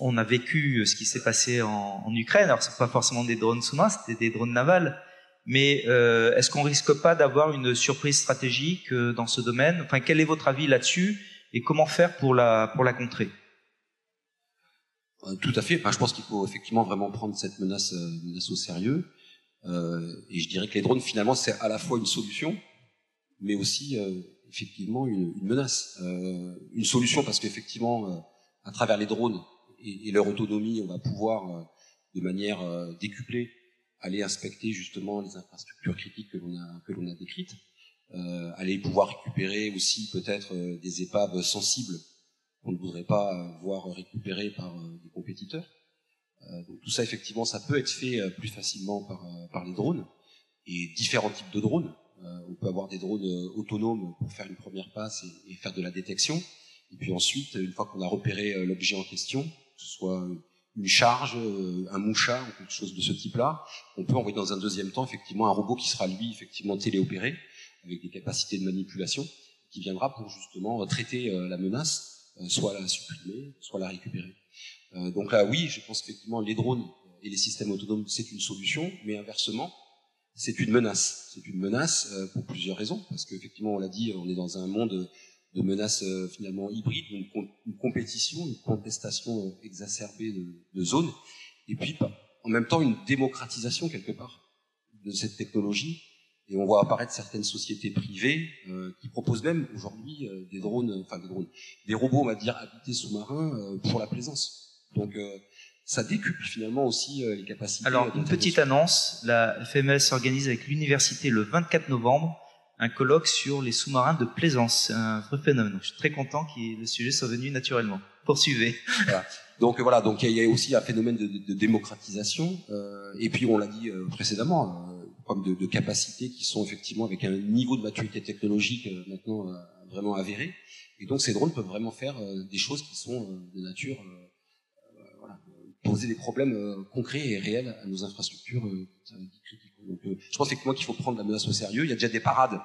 On a vécu ce qui s'est passé en, Ukraine, alors c'est pas forcément des drones sous-marins, c'était des drones navals, mais euh, est-ce qu'on risque pas d'avoir une surprise stratégique euh, dans ce domaine? Enfin, quel est votre avis là-dessus? Et comment faire pour la pour la contrer? Euh, Tout à fait. Je pense qu'il faut effectivement vraiment prendre cette menace, menace au sérieux. Euh, et je dirais que les drones, finalement, c'est à la fois une solution, mais aussi effectivement une menace. une solution parce qu'effectivement, à travers les drones et, leur autonomie, on va pouvoir de manière décuplée aller inspecter justement les infrastructures critiques que l'on a décrites, euh, aller pouvoir récupérer aussi peut-être euh, des épaves sensibles qu'on ne voudrait pas voir récupérées par euh, des compétiteurs. Euh, donc tout ça effectivement ça peut être fait plus facilement par les drones et différents types de drones. on peut avoir des drones autonomes pour faire une première passe et faire de la détection. Et puis ensuite, une fois qu'on a repéré l'objet en question, que ce soit une charge, euh, un moucha ou quelque chose de ce type-là, on peut envoyer dans un deuxième temps effectivement un robot qui sera lui effectivement téléopéré avec des capacités de manipulation qui viendra pour justement traiter euh, la menace, euh, soit la supprimer, soit la récupérer. Donc là, oui, je pense effectivement les drones et les systèmes autonomes c'est une solution, mais inversement, c'est une menace. C'est une menace pour plusieurs raisons, parce qu'effectivement, on l'a dit, on est dans un monde de menaces euh, finalement hybrides, une, une, compétition, une contestation euh, exacerbée de, de zones, et puis bah, en même temps une démocratisation quelque part de cette technologie. Et on voit apparaître certaines sociétés privées euh, qui proposent même aujourd'hui euh, des drones, enfin des drones, des robots, on va dire, habités sous-marins euh, pour la plaisance. Donc ça décuple finalement aussi les capacités. Alors une petite annonce, la FMS s'organise avec l'université le 24 novembre un colloque sur les sous-marins de plaisance. C'est un vrai phénomène. je suis très content que le sujet soit venu naturellement. Poursuivez. Voilà. Donc voilà, donc il y, a aussi un phénomène de, démocratisation. Euh, et puis on l'a dit euh, précédemment, euh, comme de, de, capacités qui sont effectivement avec un niveau de maturité technologique euh, maintenant euh, vraiment avéré. Et donc ces drones peuvent vraiment faire des choses qui sont de nature, poser des problèmes concrets et réels à nos infrastructures critiques. Donc, euh, je pense effectivement qu'il faut prendre la menace au sérieux. Il y a déjà des parades.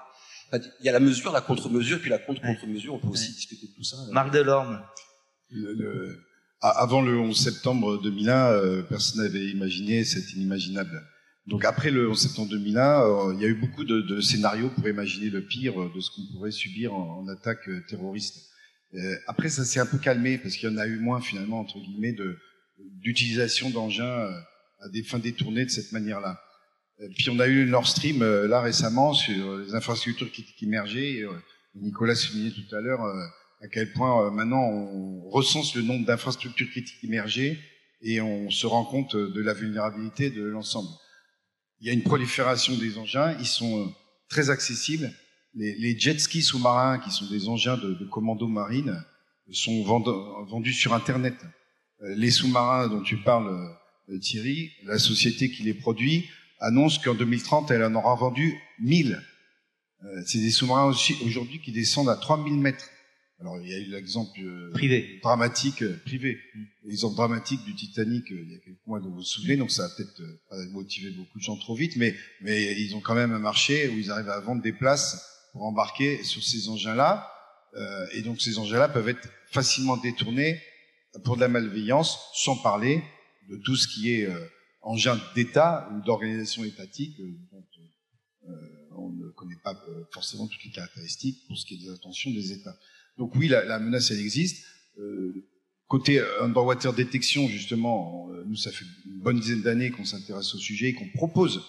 Il y a la mesure, la contre-mesure, puis la contre-contre-mesure. On peut aussi discuter de tout ça. Marc Delorme. Le, avant le 11 septembre 2001, euh, personne n'avait imaginé cet inimaginable. Donc après le 11 septembre 2001, euh, il y a eu beaucoup de, de, scénarios pour imaginer le pire de ce qu'on pourrait subir en, en attaque terroriste. après, ça s'est un peu calmé parce qu'il y en a eu moins finalement entre guillemets de d'utilisation d'engins à des fins détournées de cette manière-là. Euh, puis on a eu Nord Stream euh, là récemment sur les infrastructures qui, qui émergeaient. Euh, Nicolas soulignait tout à l'heure à quel point maintenant on recense le nombre d'infrastructures critiques immergées et on se rend compte de la vulnérabilité de l'ensemble. Il y a une prolifération des engins, ils sont très accessibles. Les, les jet skis sous-marins, qui sont des engins de, de commando marine, sont vendus sur Internet. Les sous-marins dont tu parles, Thierry, la société qui les produit, annonce qu'en 2030, elle en aura vendu 1000. Euh, c'est des sous-marins aussi aujourd'hui qui descendent à 3000 mètres. Alors il y a eu l'exemple euh, privé dramatique euh, privé, l'exemple dramatique du Titanic il y a quelques mois dont vous vous souvenez, donc ça a peut-être pas motivé beaucoup de gens trop vite, mais mais ils ont quand même un marché où ils arrivent à vendre des places pour embarquer sur ces engins-là, et donc ces engins-là peuvent être facilement détournés pour de la malveillance, sans parler de tout ce qui est engin d'État ou d'organisation étatique euh, dont euh, on ne connaît pas euh, forcément toutes les caractéristiques pour ce qui est des intentions des États. Donc oui, la, la, menace, elle existe. côté underwater détection, justement, nous, ça fait une bonne dizaine d'années qu'on s'intéresse au sujet et qu'on propose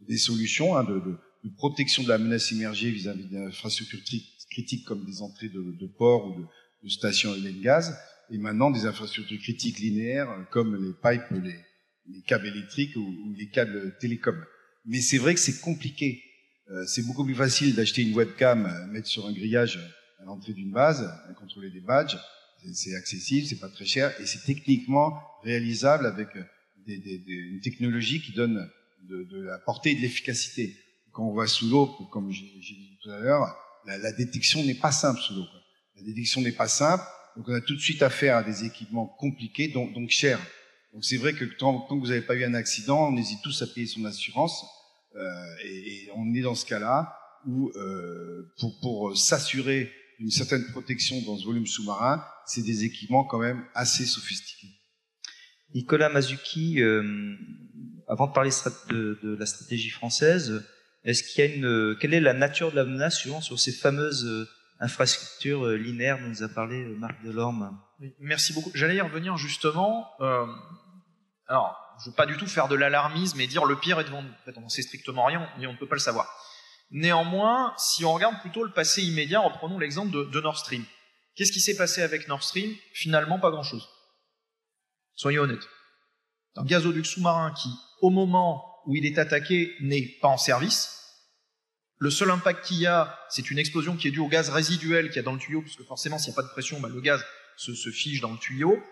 des solutions hein, de, de, de, protection de la menace immergée vis-à-vis d'infrastructures critiques comme des entrées de, de ports ou de, de stations de gaz, et maintenant des infrastructures critiques linéaires comme les pipes, les, les câbles électriques ou, les câbles télécoms. Mais c'est vrai que c'est compliqué. Euh, c'est beaucoup plus facile d'acheter une webcam, euh, mettre sur un grillage à l'entrée d'une base, contrôler des badges. C'est accessible, c'est pas très cher et c'est techniquement réalisable avec euh, des, des, des, une technologie qui donne de, de la portée et de l'efficacité. Quand on va sous l'eau, comme j'ai dit tout à l'heure, la, la, détection n'est pas simple sous l'eau. La détection n'est pas simple, donc on a tout de suite affaire à des équipements compliqués, donc, donc chers. Donc c'est vrai que tant, que vous n'avez pas eu un accident, on hésite tous à payer son assurance, euh, et, on est dans ce cas-là où euh, pour, pour s'assurer une certaine protection dans ce volume sous-marin, c'est des équipements quand même assez sophistiqués. Nicolas Mazuki, euh, avant de parler de, de, la stratégie française, est-ce qu'il y a une, quelle est la nature de la menace sur ces fameuses infrastructures euh, linéaires dont nous a parlé euh, Marc Delorme Merci beaucoup. J'allais y revenir justement. Euh, alors, je veux pas du tout faire de l'alarmisme et dire le pire est devant nous. En fait, on n'en sait strictement rien, mais on ne peut pas le savoir. Néanmoins, si on regarde plutôt le passé immédiat, reprenons l'exemple de, Nord Stream. Qu'est-ce qui s'est passé avec Nord Stream? Finalement, pas grand-chose. Soyons honnêtes. Un gazoduc sous-marin qui, au moment où il est attaqué, n'est pas en service. Le seul impact qu'il y a, c'est une explosion qui est due au gaz résiduel qu'il y a dans le tuyau, puisque forcément, s'il n'y a pas de pression, bah, le gaz se, se, fiche dans le tuyau.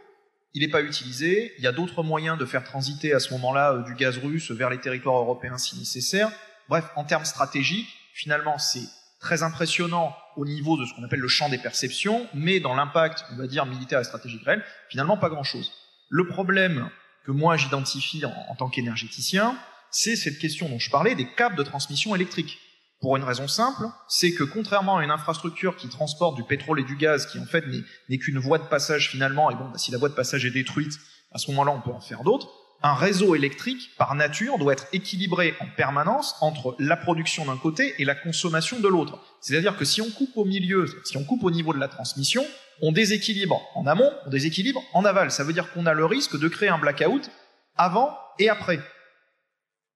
Il n'est pas utilisé. Il y a d'autres moyens de faire transiter à ce moment-là euh, du gaz russe vers les territoires européens si nécessaire. Bref, en termes stratégiques, finalement, c'est très impressionnant au niveau de ce qu'on appelle le champ des perceptions, mais dans l'impact, on va dire, militaire et stratégique réel, finalement, pas grand-chose. Le problème que moi j'identifie en, en, tant qu'énergéticien, c'est cette question dont je parlais des câbles de transmission électrique. Pour une raison simple, c'est que contrairement à une infrastructure qui transporte du pétrole et du gaz, qui en fait n'est qu'une voie de passage finalement, et bon, bah, si la voie de passage est détruite, à ce moment-là, on peut en faire d'autres, un réseau électrique, par nature, doit être équilibré en permanence entre la production d'un côté et la consommation de l'autre. C'est-à-dire que si on coupe au milieu, si on coupe au niveau de la transmission, on déséquilibre en amont, on déséquilibre en aval. Ça veut dire qu'on a le risque de créer un blackout avant et après.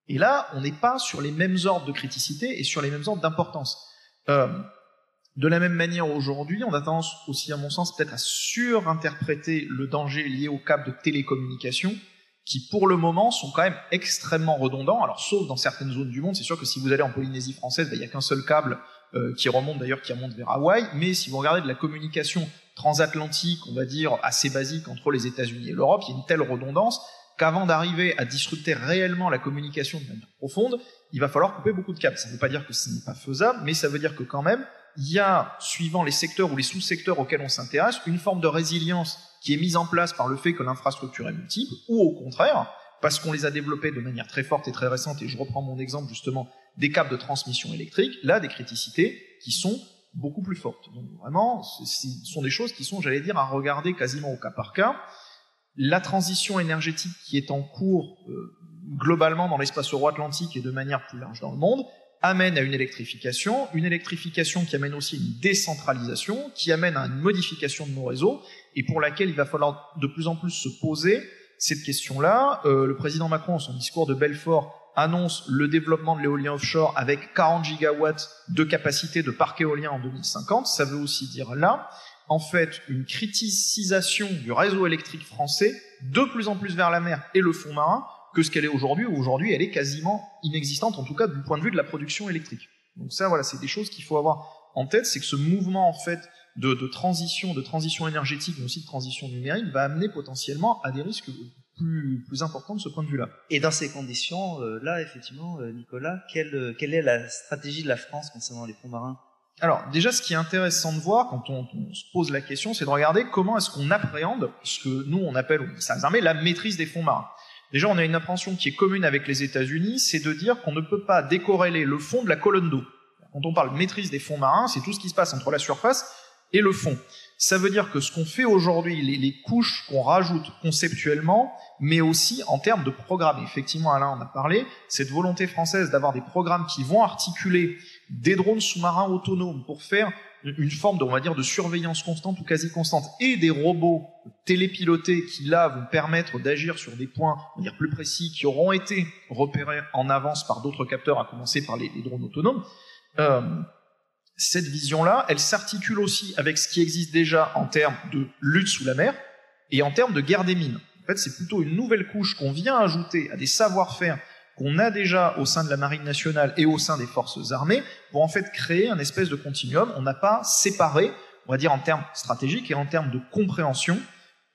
Et là, on n'est pas sur les mêmes ordres de criticité et sur les mêmes ordres d'importance. Euh, de la même manière, aujourd'hui, on a tendance aussi, à mon sens, peut-être à surinterpréter le danger lié aux câbles de télécommunication, qui pour le moment sont quand même extrêmement redondants. Alors, sauf dans certaines zones du monde, c'est sûr que si vous allez en Polynésie française, ben, il n'y a qu'un seul câble euh, qui remonte d'ailleurs, qui remonte vers Hawaï. Mais si vous regardez de la communication transatlantique, on va dire assez basique entre les États-Unis et l'Europe, il y a une telle redondance qu'avant d'arriver à disrupter réellement la communication de manière profonde, il va falloir couper beaucoup de câbles. Ça ne veut pas dire que ce n'est pas faisable, mais ça veut dire que quand même, il y a, suivant les secteurs ou les sous-secteurs auxquels on s'intéresse, une forme de résilience qui est mise en place par le fait que l'infrastructure est multiple, ou au contraire, parce qu'on les a développés de manière très forte et très récente, et je reprends mon exemple justement des câbles de transmission électrique, là, des criticités qui sont beaucoup plus fortes. Donc vraiment, ce sont des choses qui sont, j'allais dire, à regarder quasiment au cas par cas la transition énergétique qui est en cours euh, globalement dans l'espace euro-atlantique et de manière plus large dans le monde amène à une électrification, une électrification qui amène aussi une décentralisation, qui amène à une modification de nos réseaux, et pour laquelle il va falloir de plus en plus se poser cette question-là. Euh, le président Macron, dans son discours de Belfort, annonce le développement de l'éolien offshore avec 40 gigawatts de capacité de parc éolien en 2050. Ça veut aussi dire là en fait une criticisation du réseau électrique français de plus en plus vers la mer et le fond marin que ce qu'elle est aujourd'hui, aujourd'hui elle est quasiment inexistante, en tout cas du point de vue de la production électrique. Donc ça, voilà, c'est des choses qu'il faut avoir en tête, c'est que ce mouvement en fait de, transition, de transition énergétique, mais aussi de transition numérique, va amener potentiellement à des risques plus, plus importants de ce point de vue-là. Et dans ces conditions, euh, là, effectivement, euh, Nicolas, quelle, quelle est la stratégie de la France concernant les fonds marins? Alors déjà, ce qui est intéressant de voir quand on, on se pose la question, c'est de regarder comment est-ce qu'on appréhende ce que nous on appelle au ministère des Armées la maîtrise des fonds marins. Déjà, on a une appréhension qui est commune avec les États-Unis, c'est de dire qu'on ne peut pas décorréler le fond de la colonne d'eau. Quand on parle maîtrise des fonds marins, c'est tout ce qui se passe entre la surface et le fond. Ça veut dire que ce qu'on fait aujourd'hui, les, les, couches qu'on rajoute conceptuellement, mais aussi en termes de programme. Effectivement, Alain en a parlé, cette volonté française d'avoir des programmes qui vont articuler des drones sous-marins autonomes pour faire une forme de, on va dire, de surveillance constante ou quasi constante, et des robots télépilotés qui là vont permettre d'agir sur des points, on va dire plus précis, qui auront été repérés en avance par d'autres capteurs, à commencer par les, drones autonomes. Euh, cette vision-là, elle s'articule aussi avec ce qui existe déjà en termes de lutte sous la mer et en termes de guerre des mines. En fait, c'est plutôt une nouvelle couche qu'on vient ajouter à des savoir-faire qu'on a déjà au sein de la marine nationale et au sein des forces armées pour en fait créer un espèce de continuum. On n'a pas séparé, on va dire en termes stratégiques et en termes de compréhension,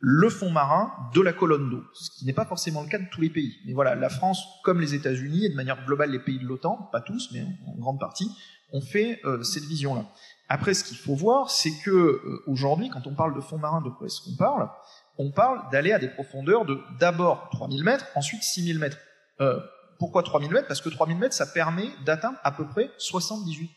le fond marin de la colonne d'eau, ce qui n'est pas forcément le cas de tous les pays. Mais voilà, la France, comme les États-Unis et de manière globale les pays de l'OTAN, pas tous, mais en grande partie, ont fait euh, cette vision-là. Après, ce qu'il faut voir, c'est que euh, aujourd'hui, quand on parle de fond marin, de quoi est-ce qu'on parle? On parle d'aller à des profondeurs de d'abord 3000 mètres, ensuite 6000 mètres. Euh, pourquoi 3000 mètres? Parce que 3000 mètres, ça permet d'atteindre à peu près 78%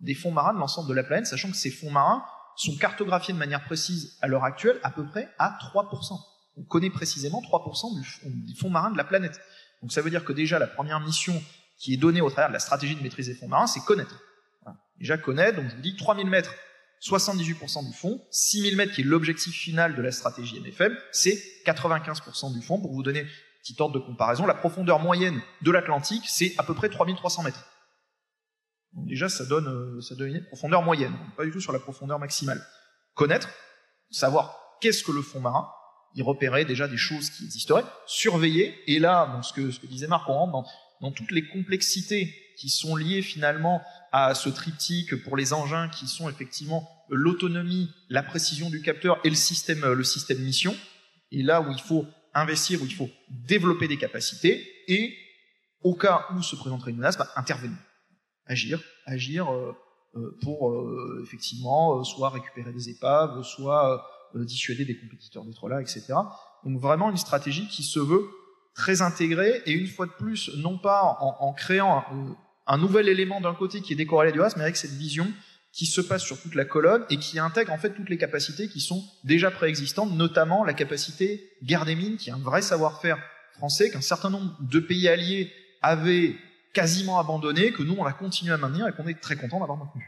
des fonds marins de l'ensemble de la planète, sachant que ces fonds marins sont cartographiés de manière précise à l'heure actuelle à peu près à 3%. On connaît précisément 3% du, fonds marins de la planète. Donc ça veut dire que déjà la première mission qui est donnée au travers de la stratégie de maîtrise des fonds marins, c'est connaître. Déjà connaître, donc je vous dis 3000 mètres, 78% du fond, 6000 mètres qui est l'objectif final de la stratégie MFM, c'est 95% du fond. Pour vous donner petit ordre de comparaison, la profondeur moyenne de l'Atlantique, c'est à peu près 3300 mètres. Donc déjà, ça donne, euh, ça donne une profondeur moyenne, pas du tout sur la profondeur maximale. Connaître, savoir qu'est-ce que le fond marin, y repérer déjà des choses qui existeraient, surveiller, et là, dans ce que, ce que disait Marc, on rentre dans, dans toutes les complexités qui sont liées finalement à ce triptyque pour les engins qui sont effectivement l'autonomie, la précision du capteur et le système, le système mission. Et là où il faut investir, où il faut développer des capacités et, au cas où se présenterait une menace, bah, intervenir, agir, agir euh, euh, pour euh, effectivement soit récupérer des épaves, soit dissuader des compétiteurs d'être là, etc. Donc vraiment une stratégie qui se veut très intégrée et une fois de plus, non pas en, créant un, nouvel élément d'un côté qui est décorrélé du reste, mais avec cette vision qui se passe sur toute la colonne et qui intègre en fait toutes les capacités qui sont déjà préexistantes, notamment la capacité guerre des mines, qui est un vrai savoir-faire français qu'un certain nombre de pays alliés avaient quasiment abandonné, que nous on a continué à maintenir et qu'on est très content d'avoir maintenu.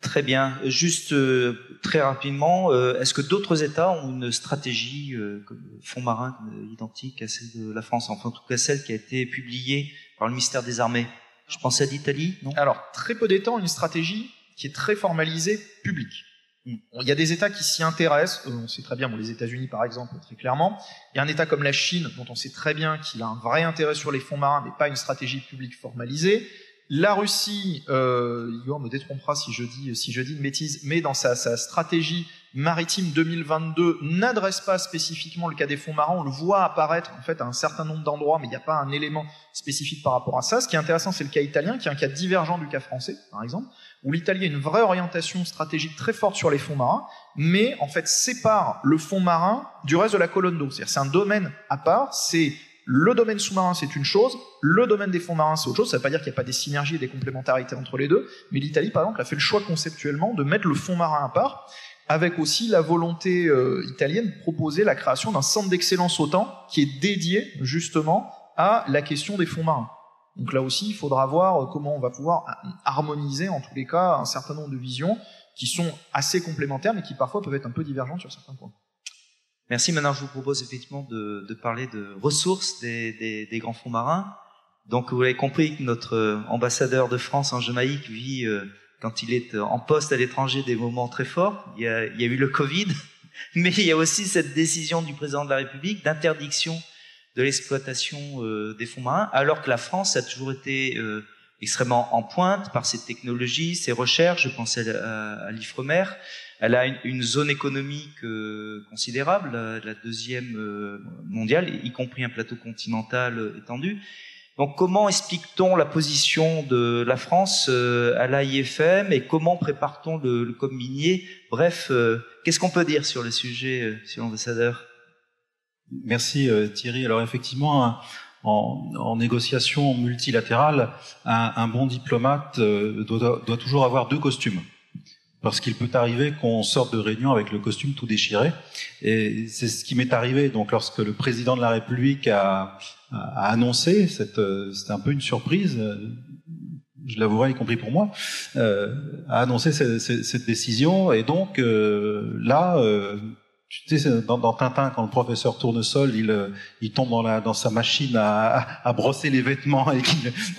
Très bien. Juste euh, très rapidement, euh, est-ce que d'autres États ont une stratégie euh, fond marin identique à celle de la France, enfin en tout cas celle qui a été publiée par le ministère des Armées? Je pensais à l'Italie, non? Alors, très peu d'États ont une stratégie qui est très formalisée, publique. Hmm. Il y a des États qui s'y intéressent, euh, on sait très bien, bon, les États-Unis par exemple, très clairement. Il y a un État comme la Chine, dont on sait très bien qu'il a un vrai intérêt sur les fonds marins, mais pas une stratégie publique formalisée. La Russie, euh, Igor me détrompera si je dis si je dis une bêtise, mais dans sa, sa stratégie maritime 2022 n'adresse pas spécifiquement le cas des fonds marins. On le voit apparaître en fait à un certain nombre d'endroits, mais il n'y a pas un élément spécifique par rapport à ça. Ce qui est intéressant, c'est le cas italien, qui est un cas divergent du cas français, par exemple, où l'Italie a une vraie orientation stratégique très forte sur les fonds marins, mais en fait sépare le fond marin du reste de la colonne d'eau. C'est-à-dire c'est un domaine à part. C'est le domaine sous-marin, c'est une chose, le domaine des fonds marins, c'est autre chose. Ça ne veut pas dire qu'il n'y a pas des synergies et des complémentarités entre les deux, mais l'Italie, par exemple, a fait le choix conceptuellement de mettre le fond marin à part, avec aussi la volonté euh, italienne de proposer la création d'un centre d'excellence OTAN qui est dédié justement à la question des fonds marins. Donc là aussi, il faudra voir comment on va pouvoir harmoniser, en tous les cas, un certain nombre de visions qui sont assez complémentaires, mais qui parfois peuvent être un peu divergentes sur certains points. Merci. Maintenant, je vous propose effectivement de, de parler de ressources des, des, des, grands fonds marins. Donc, vous avez compris que notre euh, ambassadeur de France en Jamaïque vit, euh, quand il est en poste à l'étranger, des moments très forts. Il y, a, eu le Covid, <laughs> mais il y a aussi cette décision du président de la République d'interdiction de l'exploitation euh, des fonds marins, alors que la France a toujours été extrêmement en pointe par ses technologies, ses recherches. Je pense à, l'IFREMER. Elle a une, zone économique euh, considérable, la, deuxième euh, mondiale, y compris un plateau continental euh, étendu. Donc comment explique-t-on la position de la France à l'AIFM et comment prépare-t-on le, le minier? Bref, qu'est-ce qu'on peut dire sur le sujet, sur l'ambassadeur? Merci Thierry. Alors effectivement, en, en négociation multilatérale, un, un bon diplomate doit, doit toujours avoir deux costumes parce qu'il peut arriver qu'on sorte de réunion avec le costume tout déchiré. Et c'est ce qui m'est arrivé. Donc, lorsque le président de la République a, a annoncé, c'était un peu une surprise. je l'avouerai, y compris pour moi, euh, a annoncé cette, cette, décision. Et donc euh, là, euh, tu sais, dans, dans, Tintin, quand le professeur Tournesol, il, euh, il tombe dans, la, dans sa machine à, à, brosser les vêtements et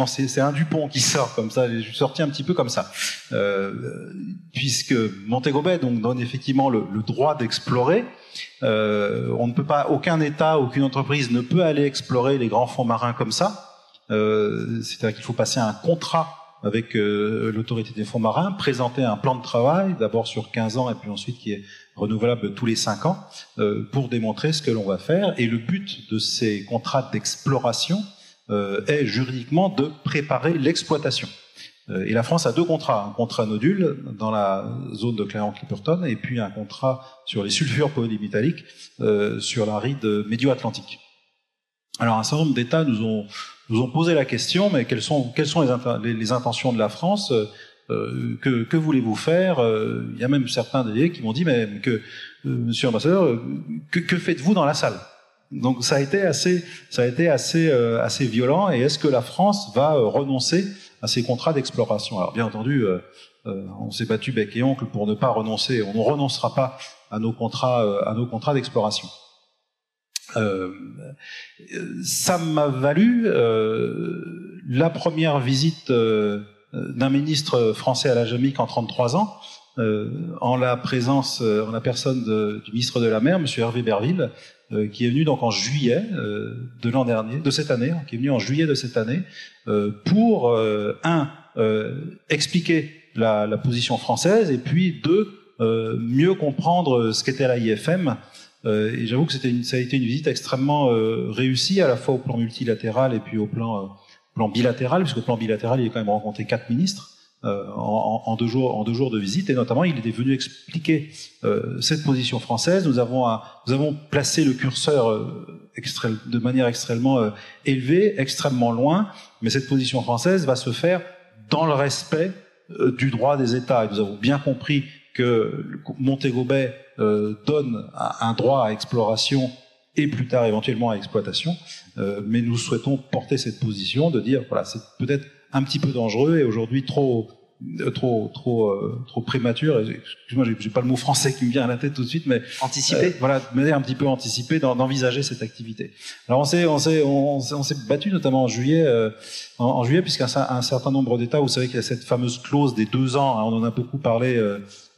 c'est, un Dupont qui sort comme ça. Je suis sorti un petit peu comme ça, euh, puisque Montego Bay donc donne effectivement le, le droit d'explorer. Euh, on ne peut pas, aucun État, aucune entreprise ne peut aller explorer les grands fonds marins comme ça. Euh, c'est-à-dire qu'il faut passer un contrat avec euh, l'autorité des fonds marins, présenter un plan de travail, d'abord sur 15 ans et puis ensuite qui est renouvelable tous les 5 ans, euh, pour démontrer ce que l'on va faire. Et le but de ces contrats d'exploration est juridiquement de préparer l'exploitation. Et la France a deux contrats, un contrat nodule dans la zone de Clermont-Clipperton et puis un contrat sur les sulfures polymétalliques sur la ride médio-atlantique. Alors un certain nombre d'États nous ont nous ont posé la question, mais quelles sont, quelles sont les, intentions de la France euh, que, que voulez-vous faire euh, Il y a même certains délégués qui m'ont dit, mais que, euh, Monsieur l'ambassadeur, que, que faites-vous dans la salle? Donc ça a été assez, ça a été assez, assez violent. Et est-ce que la France va renoncer à ces contrats d'exploration Alors bien entendu, on s'est battu bec et oncle pour ne pas renoncer. On ne renoncera pas à nos contrats, à nos contrats d'exploration. Euh, ça m'a valu euh, la première visite euh, d'un ministre français à la Jamaïque en 33 ans, en la présence, en la personne du ministre de la Mer, Monsieur Hervé Berville, qui est venu donc en juillet de l'an dernier, de cette année, qui est venu en juillet de cette année, pour un expliquer la, la, position française et puis deux mieux comprendre ce qu'était la IFM euh, et j'avoue que c'était ça a été une visite extrêmement euh, réussie, à la fois au plan multilatéral et puis au plan, euh, plan bilatéral, puisque au plan bilatéral, il a quand même rencontré quatre ministres. En, en, deux jours, de visite, et notamment il était venu expliquer cette position française. Nous avons, placé le curseur de manière extrêmement élevée, extrêmement loin, mais cette position française va se faire dans le respect du droit des États. Et nous avons bien compris que Montego Bay euh, donne un droit à exploration et plus tard éventuellement à exploitation. Euh, mais nous souhaitons porter cette position de dire voilà c'est peut-être un petit peu dangereux et aujourd'hui trop euh, trop trop trop prématuré. Excuse-moi, j'ai pas le mot français qui me vient à la tête tout de suite, mais anticiper. voilà, de un petit peu anticipé d'envisager cette activité. Alors on s'est on s'est on, s'est battu notamment en juillet en, juillet puisqu'un un certain nombre d'États, vous savez qu'il y a cette fameuse clause des deux ans. Hein, on en a beaucoup parlé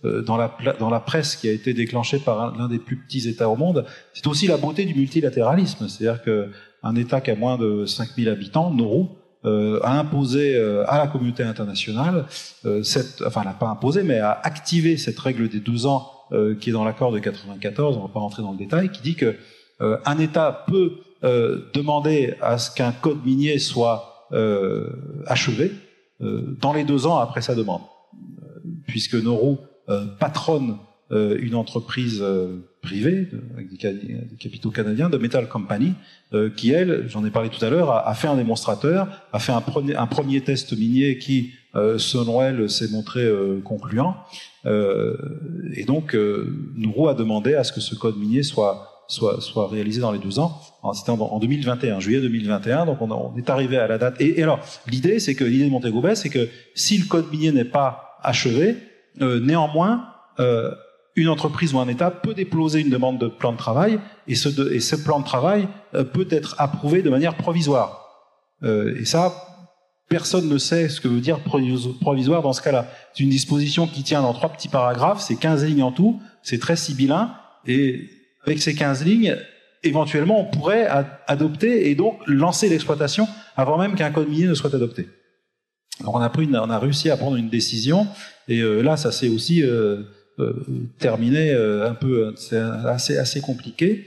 euh, dans la, dans la presse qui a été déclenchée par l'un des plus petits États au monde, c'est aussi la beauté du multilatéralisme. C'est-à-dire qu'un État qui a moins de 5000 habitants, Nauru, euh, a imposé euh, à la communauté internationale, euh, cette, enfin, n'a pas imposé, mais a activé cette règle des deux ans euh, qui est dans l'accord de 94. On ne va pas rentrer dans le détail, qui dit que un État peut demander à ce qu'un code minier soit achevé dans les deux ans après sa demande, puisque Nauru euh, patronne euh, une entreprise euh, privée avec des, capitaux canadiens de Metal Company qui elle, j'en ai parlé tout à l'heure, a, fait un démonstrateur, a fait un premier, un premier test minier qui, selon elle, s'est montré concluant. et donc, Nourou a demandé à ce que ce code minier soit soit, soit réalisé dans les deux ans. C'était en, 2021, juillet 2021, donc on, on, est arrivé à la date. Et, et alors, l'idée, c'est que l'idée de Montego Bay, c'est que si le code minier n'est pas achevé, euh, néanmoins, euh, une entreprise ou un État peut déposer une demande de plan de travail et ce, plan de travail euh, peut être approuvé de manière provisoire. et ça, personne ne sait ce que veut dire provisoire dans ce cas-là. C'est une disposition qui tient dans trois petits paragraphes, c'est 15 lignes en tout, c'est très sibyllin, et avec ces 15 lignes, éventuellement, on pourrait adopter et donc lancer l'exploitation avant même qu'un code minier ne soit adopté. Alors on a, pris on a réussi à prendre une décision et euh, là, ça s'est aussi euh, euh, terminé un peu, c'est assez, assez compliqué,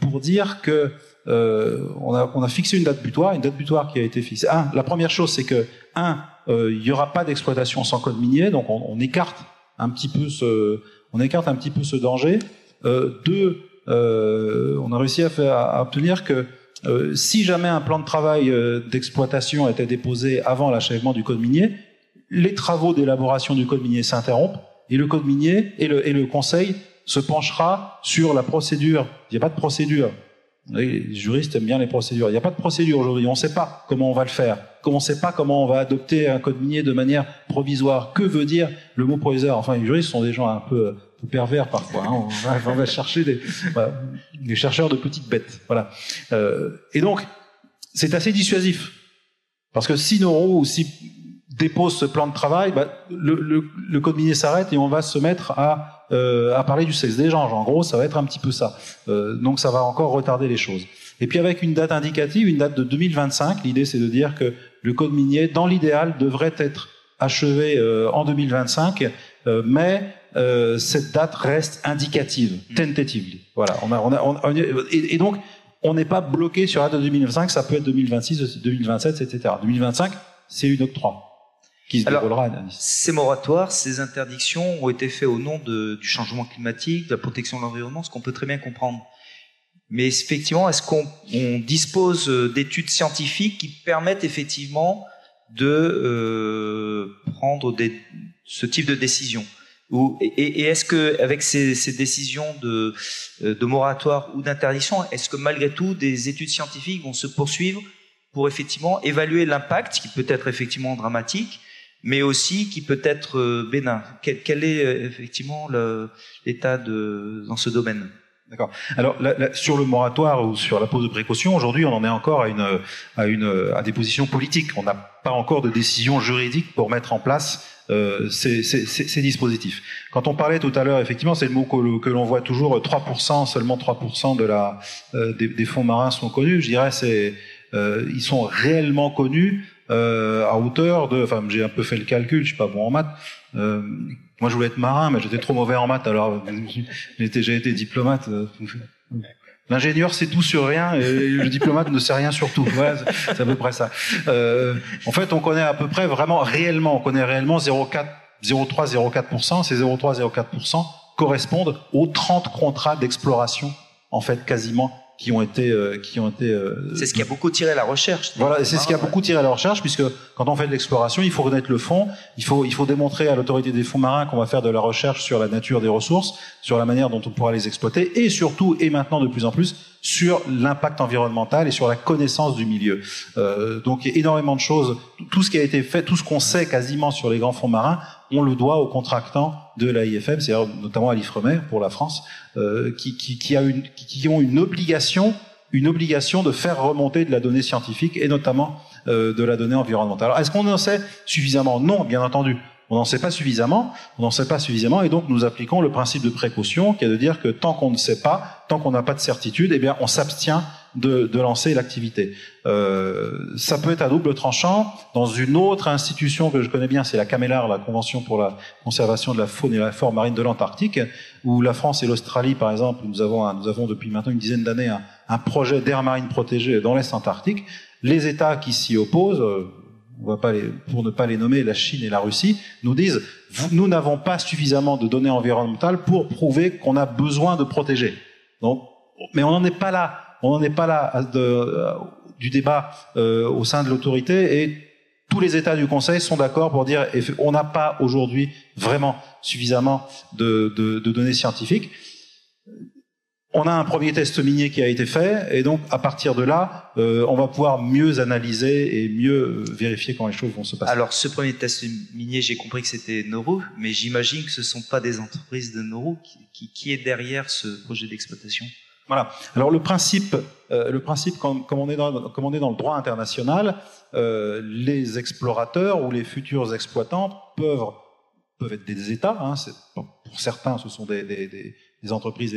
pour dire que on, a, on a fixé une date butoir, une date butoir qui a été fixée. Un, la première chose, c'est que, un, il n'y aura pas d'exploitation sans code minier, donc on, on, écarte un petit peu ce, on écarte un petit peu ce danger. deux, on a réussi à, faire, à obtenir que si jamais un plan de travail d'exploitation était déposé avant l'achèvement du code minier, les travaux d'élaboration du code minier s'interrompent et le code minier et le, et le conseil se penchera sur la procédure. Il n'y a pas de procédure Les juristes aiment bien les procédures. Il n'y a pas de procédure aujourd'hui. On ne sait pas comment on va le faire. On ne sait pas comment on va adopter un code minier de manière provisoire. Que veut dire le mot provisoire? Enfin, les juristes sont des gens un peu, pervers parfois. Hein. On, va, chercher des, des, chercheurs de petites bêtes. Voilà. Euh, et donc, c'est assez dissuasif. Parce que si Noro ou si dépose ce plan de travail, bah, le, le, le, code minier s'arrête et on va se mettre à, euh, à parler du sexe des gens. En gros, ça va être un petit peu ça. Euh, donc ça va encore retarder les choses. Et puis avec une date indicative, une date de 2025, l'idée c'est de dire que le code minier, dans l'idéal, devrait être achevé euh, en 2025, euh, mais euh, cette date reste indicative, mm. tentatively. Voilà. On a, on a, on, et, et, donc, on n'est pas bloqué sur la date de 2025, ça peut être 2026, 2027, etc. 2025, c'est une octroi. Alors, ces moratoires, ces interdictions ont été faits au nom de, du changement climatique, de la protection de l'environnement, ce qu'on peut très bien comprendre. Mais effectivement, est-ce qu'on dispose euh, d'études scientifiques qui permettent effectivement de euh, prendre des, ce type de décision ou, et, et est-ce que avec ces, ces décisions de, euh, de moratoire ou d'interdiction, est-ce que malgré tout des études scientifiques vont se poursuivre pour effectivement évaluer l'impact qui peut être effectivement dramatique mais aussi qui peut être euh, bénin. Quel, est euh, effectivement l'état dans ce domaine? D'accord. Alors sur le moratoire ou sur la pose de précaution, aujourd'hui, on en est encore à une à une à des positions politiques. On n'a pas encore de décision juridique pour mettre en place euh, ces, ces, ces, dispositifs. Quand on parlait tout à l'heure, effectivement, c'est le mot que, que l'on voit toujours. 3%, seulement 3% de la euh, des, des, fonds marins sont connus. Je dirais, c'est euh, ils sont réellement connus euh, à hauteur de, enfin j'ai un peu fait le calcul, je suis pas bon en maths. Euh, moi je voulais être marin, mais j'étais trop mauvais en maths, alors <laughs> été, j'ai été diplomate. Euh, l'ingénieur sait tout sur rien et le diplomate ne sait rien sur tout. Ouais, c'est à peu près ça. Euh, en fait, on connaît à peu près vraiment réellement, on connaît réellement 0,4, 0,3, 0,4%. Ces 0,3, 0,4% correspondent aux 30 contrats d'exploration, en fait, quasiment qui ont été euh, qui ont été euh, c'est ce qui a beaucoup tiré la recherche voilà c'est ce qui a beaucoup tiré la recherche puisque quand on fait de l'exploration il faut connaître le fond il faut il faut démontrer à l'autorité des fonds marins qu'on va faire de la recherche sur la nature des ressources sur la manière dont on pourra les exploiter et surtout et maintenant de plus en plus sur l'impact environnemental et sur la connaissance du milieu. Euh, donc il y a énormément de choses tout ce qui a été fait tout ce qu'on sait quasiment sur les grands fonds marins on le doit aux contractants de l'AIFM, c'est-à-dire notamment à l'IFREMER pour la France, euh, qui, qui, qui, a une, qui, ont une obligation, une obligation de faire remonter de la donnée scientifique et notamment euh, de la donnée environnementale. Alors, est-ce qu'on en sait suffisamment? Non, bien entendu. On n'en sait pas suffisamment, on n'en sait pas suffisamment, et donc nous appliquons le principe de précaution, qui est de dire que tant qu'on ne sait pas, tant qu'on n'a pas de certitude, eh bien, on s'abstient de, de, lancer l'activité. Euh, ça peut être à double tranchant. Dans une autre institution que je connais bien, c'est la CAMELAR, la Convention pour la conservation de la faune et la flore marine de l'Antarctique, où la France et l'Australie, par exemple, nous avons, nous avons depuis maintenant une dizaine d'années un, projet d'air marine protégé dans l'Est Antarctique. Les États qui s'y opposent, euh, on va pas les, pour ne pas les nommer, la Chine et la Russie, nous disent nous n'avons pas suffisamment de données environnementales pour prouver qu'on a besoin de protéger. Donc, mais on n'en est pas là. On n'en est pas là de, euh, du débat euh, au sein de l'autorité et tous les États du Conseil sont d'accord pour dire on n'a pas aujourd'hui vraiment suffisamment de, données scientifiques on a un premier test minier qui a été fait, et donc à partir de là, euh, on va pouvoir mieux analyser et mieux euh, vérifier quand les choses vont se passer. Alors ce premier test minier, j'ai compris que c'était Noru, mais j'imagine que ce ne sont pas des entreprises de Noru qui, qui, est derrière ce projet d'exploitation? Voilà. Alors le principe, euh, le principe, comme, on est dans, le droit international, euh, les explorateurs ou les futurs exploitants peuvent être des États. Hein, pour certains, ce sont des, entreprises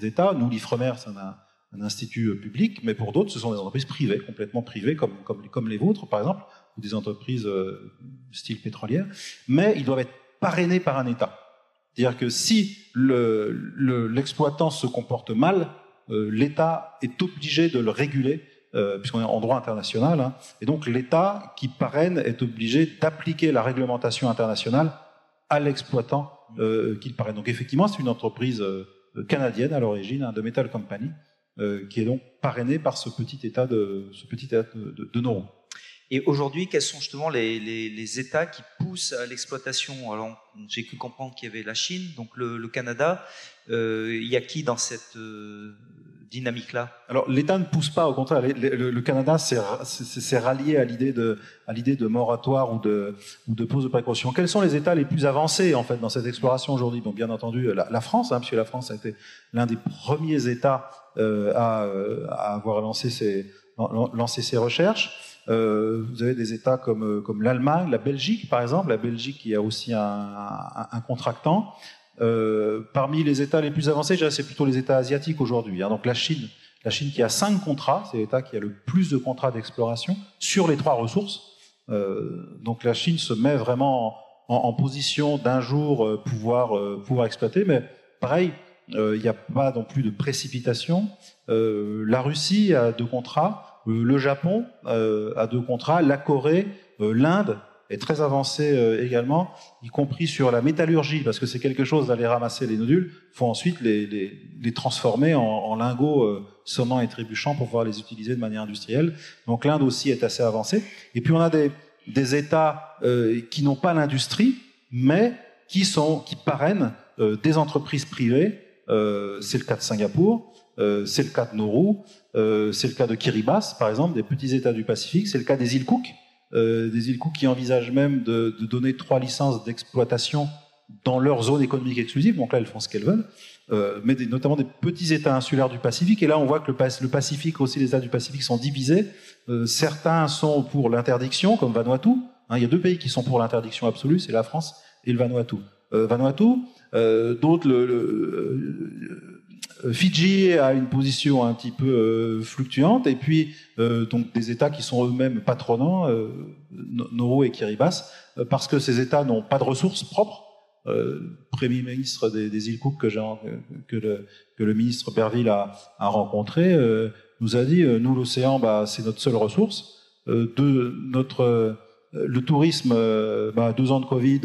d'État. Nous, l'IFREMER, c'est un, institut euh, public, mais pour d'autres, ce sont des entreprises privées, complètement privées, comme les vôtres, par exemple, ou des entreprises euh, style pétrolière, mais ils doivent être parrainés par un État. C'est-à-dire que si l'exploitant le, se comporte mal, euh, l'État est obligé de le réguler, euh, puisqu'on est en droit international, hein, et donc l'État qui parraine est obligé d'appliquer la réglementation internationale à l'exploitant euh, qu'il parraine. Donc effectivement, c'est une entreprise canadienne à l'origine, hein, de Metal Company, qui est donc parrainée par ce petit État de. Et aujourd'hui, quels sont justement les, États qui poussent à l'exploitation? Alors, j'ai cru comprendre qu'il y avait la Chine, donc le, Canada. Euh, il y a qui dans cette euh, dynamique-là? Alors l'État ne pousse pas, au contraire. Le, Canada s'est rallié à l'idée de, moratoire ou de, pause de précaution. Quels sont les États les plus avancés en fait dans cette exploration aujourd'hui? Donc bien entendu la, France, hein, puisque la France a été l'un des premiers États euh, à, à, avoir lancé ses, lancé ses recherches. Euh, vous avez des États comme, comme l'Allemagne, la Belgique par exemple, la Belgique qui a aussi un, contractant. Euh, parmi les États les plus avancés, c'est plutôt les États asiatiques aujourd'hui. Hein. Donc la Chine, la Chine qui a cinq contrats, c'est l'État qui a le plus de contrats d'exploration sur les trois ressources. Euh, donc la Chine se met vraiment en, position d'un jour euh, pouvoir euh, exploiter, mais pareil, euh, il n'y a pas non plus de précipitation. la Russie a deux contrats, le Japon a deux contrats, la Corée, l'Inde est très avancé euh, également, y compris sur la métallurgie, parce que c'est quelque chose d'aller ramasser les nodules, faut ensuite les, les, les transformer en, en lingots euh, sonnants et trébuchants pour pouvoir les utiliser de manière industrielle. Donc l'Inde aussi est assez avancée. Et puis on a des, des États euh, qui n'ont pas l'industrie, mais qui sont qui parrainent euh, des entreprises privées. c'est le cas de Singapour, c'est le cas de Nauru, c'est le cas de Kiribati, par exemple, des petits États du Pacifique, c'est le cas des îles Cook euh, des îles Cook qui envisagent même de, donner trois licences d'exploitation dans leur zone économique exclusive. Donc là, elles font ce qu'elles veulent. Euh, mais notamment des petits États insulaires du Pacifique. Et là, on voit que le, Pacifique, aussi les États du Pacifique sont divisés. Euh, certains sont pour l'interdiction, comme Vanuatu. Hein, il y a deux pays qui sont pour l'interdiction absolue, c'est la France et le Vanuatu. Euh, Vanuatu, euh, d'autres le, euh, Fidji a une position un petit peu euh, fluctuante, et puis euh, donc des États qui sont eux-mêmes patronants, Nauru et Kiribati, parce que ces États n'ont pas de ressources propres. Premier ministre des, îles Cook que, le, ministre Berville a, rencontré nous a dit nous l'océan bah, c'est notre seule ressource. notre le tourisme, bah, deux ans de Covid,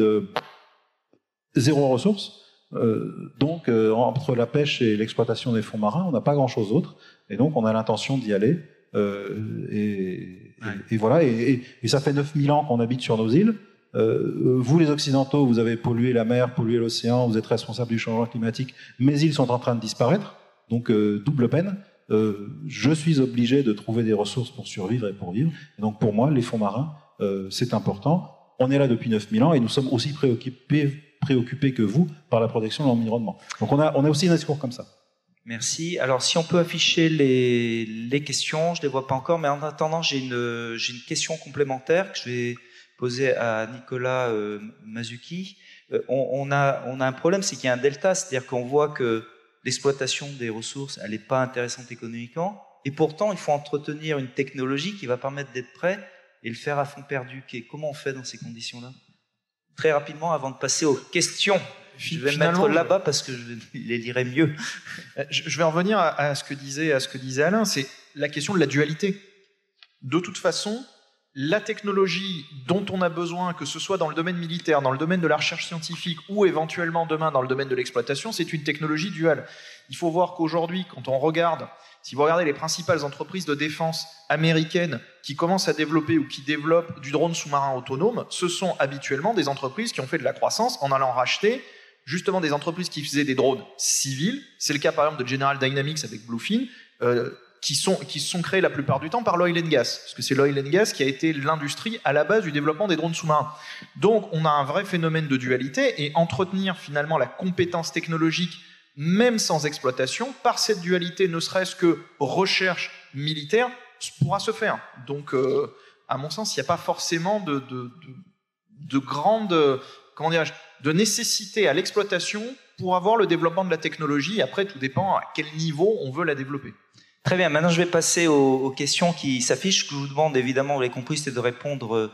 zéro ressource. Euh, donc, euh, entre la pêche et l'exploitation des fonds marins, on n'a pas grand-chose d'autre. Et donc, on a l'intention d'y aller. Euh, et, et, voilà. Et, et, ça fait 9000 ans qu'on habite sur nos îles. Euh, vous, les Occidentaux, vous avez pollué la mer, pollué l'océan, vous êtes responsables du changement climatique. Mes îles sont en train de disparaître. Donc, double peine. je suis obligé de trouver des ressources pour survivre et pour vivre. Et donc, pour moi, les fonds marins, c'est important. On est là depuis 9000 ans et nous sommes aussi préoccupés préoccupé que vous par la protection de l'environnement. Donc on a, on a aussi un discours comme ça. Merci. Alors si on peut afficher les, les questions, je ne les vois pas encore, mais en attendant, j'ai une, une question complémentaire que je vais poser à Nicolas euh, Mazuki. Euh, on, on, a, on a un problème, c'est qu'il y a un delta, c'est-à-dire qu'on voit que l'exploitation des ressources, elle n'est pas intéressante économiquement, et pourtant il faut entretenir une technologie qui va permettre d'être prêt et le faire à fond perdu. Comment on fait dans ces conditions-là? Très rapidement avant de passer aux questions. Je vais me mettre là-bas parce que je les lirai mieux. Euh, je vais en revenir à ce que disait, à ce que disait Alain, c'est la question de la dualité. De toute façon, la technologie dont on a besoin, que ce soit dans le domaine militaire, dans le domaine de la recherche scientifique ou éventuellement demain dans le domaine de l'exploitation, c'est une technologie duale. Il faut voir qu'aujourd'hui, quand on regarde si vous regardez les principales entreprises de défense américaines qui commencent à développer ou qui développent du drone sous-marin autonome, ce sont habituellement des entreprises qui ont fait de la croissance en allant racheter justement des entreprises qui faisaient des drones civils. C'est le cas par exemple de General Dynamics avec Bluefin, euh, qui sont qui sont créés la plupart du temps par l'oil and gas, parce que c'est l'oil and gas qui a été l'industrie à la base du développement des drones sous-marins. Donc on a un vrai phénomène de dualité et entretenir finalement la compétence technologique même sans exploitation, par cette dualité, ne serait-ce que recherche militaire, pourra se faire. Donc, euh, à mon sens, il n'y a pas forcément de, de, de, grande comment de nécessité à l'exploitation pour avoir le développement de la technologie. Après, tout dépend à quel niveau on veut la développer. Très bien, maintenant je vais passer aux, aux questions qui s'affichent. Je vous demande, évidemment, vous l'avez compris, c'est de répondre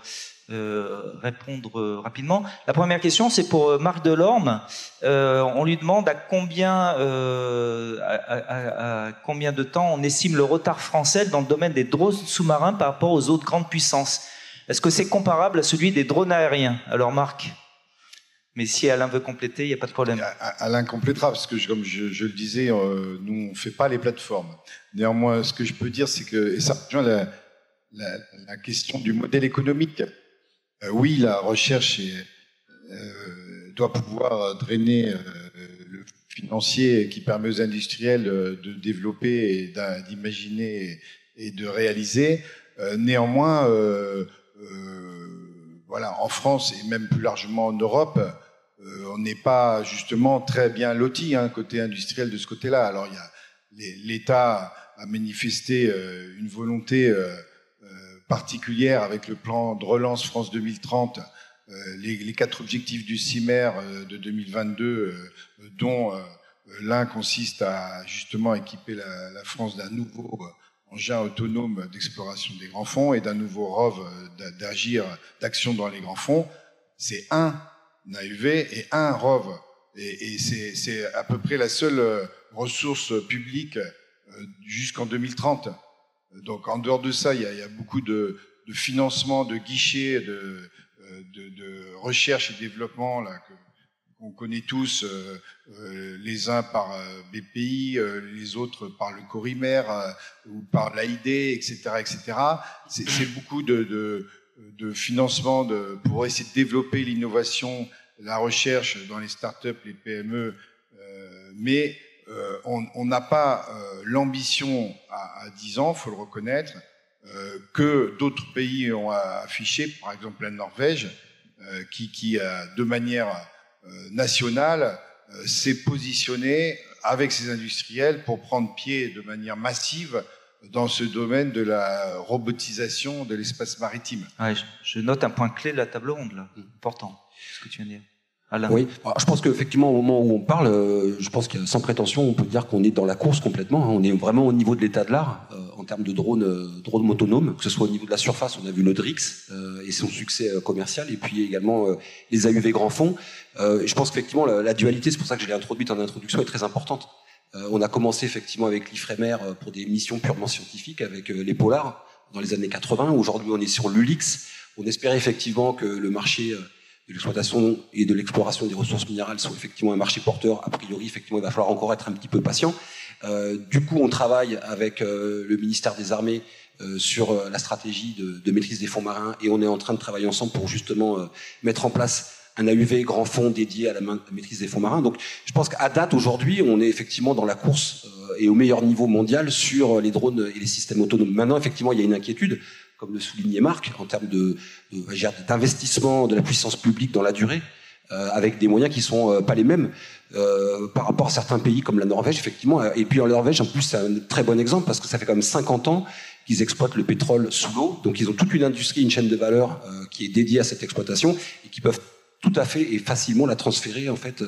euh, répondre euh, rapidement. La première question, c'est pour euh, Marc Delorme. on lui demande à combien, à, combien de temps on estime le retard français dans le domaine des drones sous-marins par rapport aux autres grandes puissances. Est-ce que c'est comparable à celui des drones aériens? Alors Marc mais si Alain veut compléter, il n'y a pas de problème. Alain complétera, parce que comme je, le disais, nous, on ne fait pas les plateformes. Néanmoins, ce que je peux dire, c'est que, et ça rejoint la, question du modèle économique oui, la recherche euh, doit pouvoir drainer euh, le financier qui permet aux industriels de développer d'imaginer et de réaliser. néanmoins, voilà, en France et même plus largement en Europe, on n'est pas justement très bien loti hein, côté industriel de ce côté-là. Alors l'État a manifesté une volonté particulière avec le plan de relance France 2030, euh, les, quatre objectifs du CIMER euh, de 2022, euh, dont l'un consiste à justement équiper la, France d'un nouveau engin autonome d'exploration des grands fonds et d'un nouveau ROV d'agir, d'action dans les grands fonds. C'est un AUV et un ROV. Et, et c'est à peu près la seule ressource publique jusqu'en 2030. Donc en dehors de ça, il y a, beaucoup de, financement, de guichets, de, de, recherche et développement là, qu'on connaît tous, euh, euh, les uns par euh, BPI, les autres par le Corimer ou par l'AID, etc. etc. C'est beaucoup de, de, financement de, pour essayer de développer l'innovation, la recherche dans les startups, les PME, mais euh, on n'a pas euh, l'ambition à, 10 ans, faut le reconnaître, euh, que d'autres pays ont affiché, par exemple la Norvège, qui, qui de manière nationale s'est positionné avec ses industriels pour prendre pied de manière massive dans ce domaine de la robotisation de l'espace maritime. je, note un point clé de la table ronde, là, important, ce que tu viens de dire. Oui, je pense qu'effectivement, au moment où on parle, euh, je pense que sans prétention, on peut dire qu'on est dans la course complètement. Hein. On est vraiment au niveau de l'état de l'art euh, en termes de drones, euh, drones autonomes, que ce soit au niveau de la surface, on a vu le Drix et son succès commercial, et puis également les AUV grand fond. je pense qu'effectivement, la, dualité, c'est pour ça que je l'ai introduite en introduction, est très importante. on a commencé effectivement avec l'IFREMER pour des missions purement scientifiques, avec les Polars dans les années 80. Aujourd'hui, on est sur l'ULIX. On espérait effectivement que le marché de l'exploitation et de l'exploration des ressources minérales sont effectivement un marché porteur. A priori, effectivement, il va falloir encore être un petit peu patient. Euh, du coup, on travaille avec euh, le ministère des Armées euh, sur la stratégie de, maîtrise des fonds marins et on est en train de travailler ensemble pour justement mettre en place un AUV grand fond dédié à la maîtrise des fonds marins. Donc, je pense qu'à date, aujourd'hui, on est effectivement dans la course et au meilleur niveau mondial sur les drones et les systèmes autonomes. Maintenant, effectivement, il y a une inquiétude comme le soulignait Marc, en termes de, d'investissement de la puissance publique dans la durée, euh, avec des moyens qui sont euh, pas les mêmes euh, par rapport à certains pays comme la Norvège, effectivement. Et puis en Norvège, en plus, c'est un très bon exemple parce que ça fait quand même 50 ans qu'ils exploitent le pétrole sous l'eau. Donc ils ont toute une industrie, une chaîne de valeur qui est dédiée à cette exploitation et qui peuvent tout à fait et facilement la transférer en fait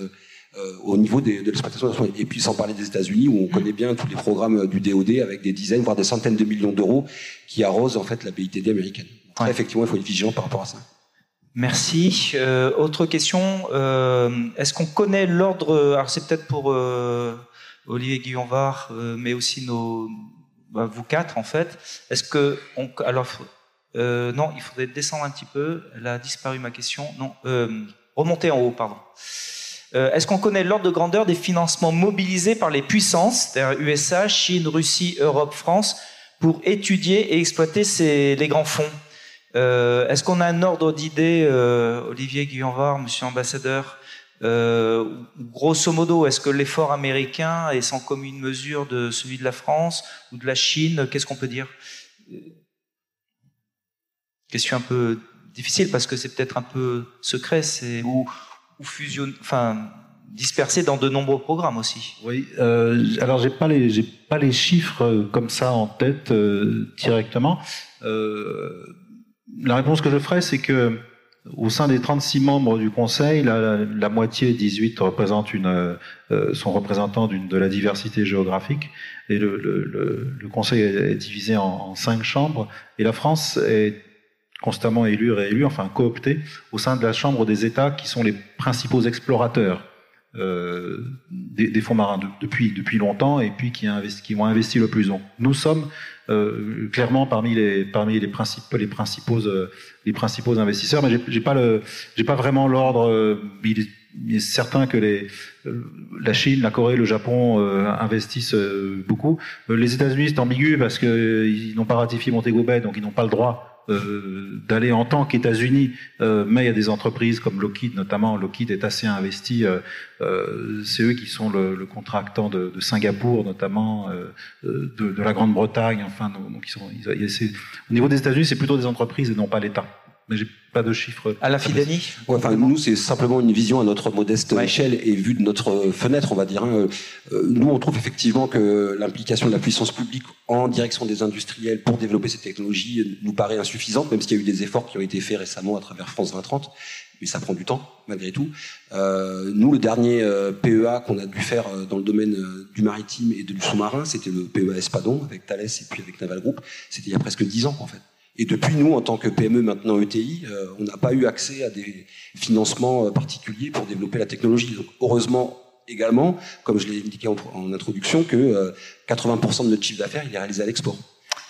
euh, au niveau des, de l'exploitation. Et puis sans parler des États-Unis où on connaît bien tous les programmes du DoD avec des dizaines voire des centaines de millions d'euros qui arrosent en fait la BITD américaine. effectivement, il faut être vigilant par rapport à ça. Merci. Euh, autre question. Euh, Est-ce qu'on connaît l'ordre Alors c'est peut-être pour euh, Olivier Guillon-Var, euh, mais aussi nos, bah, vous quatre en fait. Est-ce que on, alors non, il faudrait descendre un petit peu. Elle a disparu ma question. Non, remonter en haut, pardon. Euh, est-ce qu'on connaît l'ordre de grandeur des financements mobilisés par les puissances, c'est-à-dire USA, Chine, Russie, Europe, France, pour étudier et exploiter ces, les grands fonds euh, Est-ce qu'on a un ordre d'idée, euh, Olivier Guyanvar, Monsieur l'ambassadeur Grosso modo, est-ce que l'effort américain est sans commune mesure de celui de la France ou de la Chine? Qu'est-ce qu'on peut dire? Question un peu difficile parce que c'est peut-être un peu secret, ou dispersé dans de nombreux programmes aussi. Oui, euh, alors j'ai pas les pas les chiffres euh, comme ça en tête euh, directement. La réponse que je ferai, c'est que au sein des 36 membres du Conseil, la, moitié, 18, représente une, euh, sont représentants de la diversité géographique, et le Conseil est divisé en, en, cinq chambres, et la France est constamment élu, réélu, enfin coopté, au sein de la Chambre des États qui sont les principaux explorateurs euh, des, fonds marins depuis, depuis longtemps et puis qui, investi, qui ont investi le plus long. Nous sommes euh, clairement parmi les, parmi les, principaux, les, principaux, euh, les principaux investisseurs, mais j'ai pas, le, pas vraiment l'ordre. il, est certain que les, la Chine, la Corée, le Japon investissent beaucoup. les États-Unis, c'est ambigu parce qu'ils n'ont pas ratifié Montego Bay, donc ils n'ont pas le droit euh, d'aller en tant qu'États-Unis, euh, mais il y a des entreprises comme Lockheed notamment. Lockheed est assez investi. Euh, euh c'est eux qui sont le, le contractant de, Singapour notamment, de, la Grande-Bretagne. Enfin, donc sont. Ils, au niveau des États-Unis, c'est plutôt des entreprises et non pas l'État mais j'ai pas de chiffres. À ouais, enfin, Nous, c'est simplement une vision à notre modeste échelle et vue de notre fenêtre, on va dire. Hein. Euh, nous, on trouve effectivement que l'implication de la puissance publique en direction des industriels pour développer ces technologies nous paraît insuffisante, même s'il y a eu des efforts qui ont été faits récemment à travers France 2030. Mais ça prend du temps, malgré tout. Euh, nous, le dernier euh, PEA qu'on a dû faire euh, dans le domaine du maritime et du sous-marin, c'était le PEA Espadon avec Thales et puis avec Naval Group. C'était il y a presque dix ans, en fait. Et depuis, nous, en tant que PME, maintenant ETI, euh, on n'a pas eu accès à des financements euh, particuliers pour développer la technologie. Donc, heureusement également, comme je l'ai indiqué en, introduction, que 80% euh, de notre chiffre d'affaires, il est réalisé à l'export.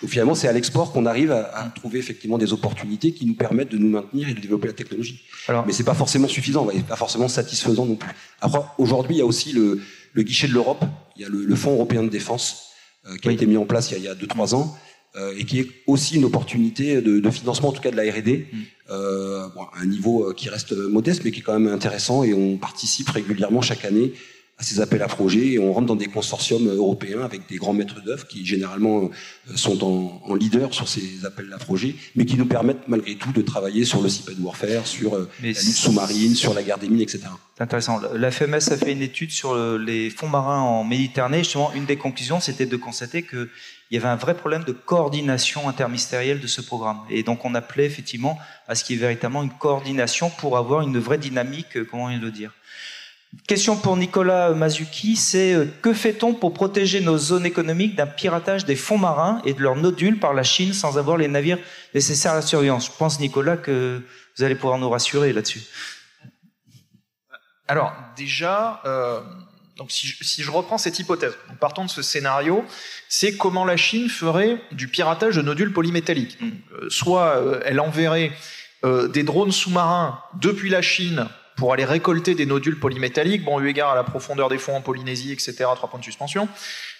Donc finalement, c'est à l'export qu'on arrive à, trouver effectivement des opportunités qui nous permettent de nous maintenir et de développer la technologie. Alors, Mais c'est pas forcément suffisant, et pas forcément satisfaisant non plus. Après, aujourd'hui, il y a aussi le, le guichet de l'Europe. Il y a le, le, Fonds européen de défense qui a été mis en place il y a 2-3 ans euh, et qui est aussi une opportunité de, de, financement, en tout cas de la R&D, mm. euh, bon, un niveau euh, qui reste modeste, mais qui est quand même intéressant, et on participe régulièrement chaque année à ces appels à projets et on rentre dans des consortiums européens avec des grands maîtres d'œuvre qui généralement sont en, en, leader sur ces appels à projets, mais qui nous permettent malgré tout de travailler sur le cyber warfare, sur la lutte sous-marine, sur la guerre des mines, etc. C'est intéressant. La FMS a fait une étude sur les fonds marins en Méditerranée. Justement, une des conclusions, c'était de constater que il y avait un vrai problème de coordination interministérielle de ce programme. Et donc on appelait effectivement à ce qu'il y ait véritablement une coordination pour avoir une vraie dynamique, euh, comment le dire. Question pour Nicolas Mazuki, c'est euh, que fait-on pour protéger nos zones économiques d'un piratage des fonds marins et de leurs nodules par la Chine sans avoir les navires nécessaires à la surveillance? Je pense, Nicolas, que vous allez pouvoir nous rassurer là-dessus. Alors, déjà, euh, donc si je, reprends cette hypothèse, en partant de ce scénario, c'est comment la Chine ferait du piratage de nodules polymétalliques. Euh, soit elle enverrait des drones sous-marins depuis la Chine pour aller récolter des nodules polymétalliques, bon, eu égard à la profondeur des fonds en Polynésie, etc., trois points de suspension,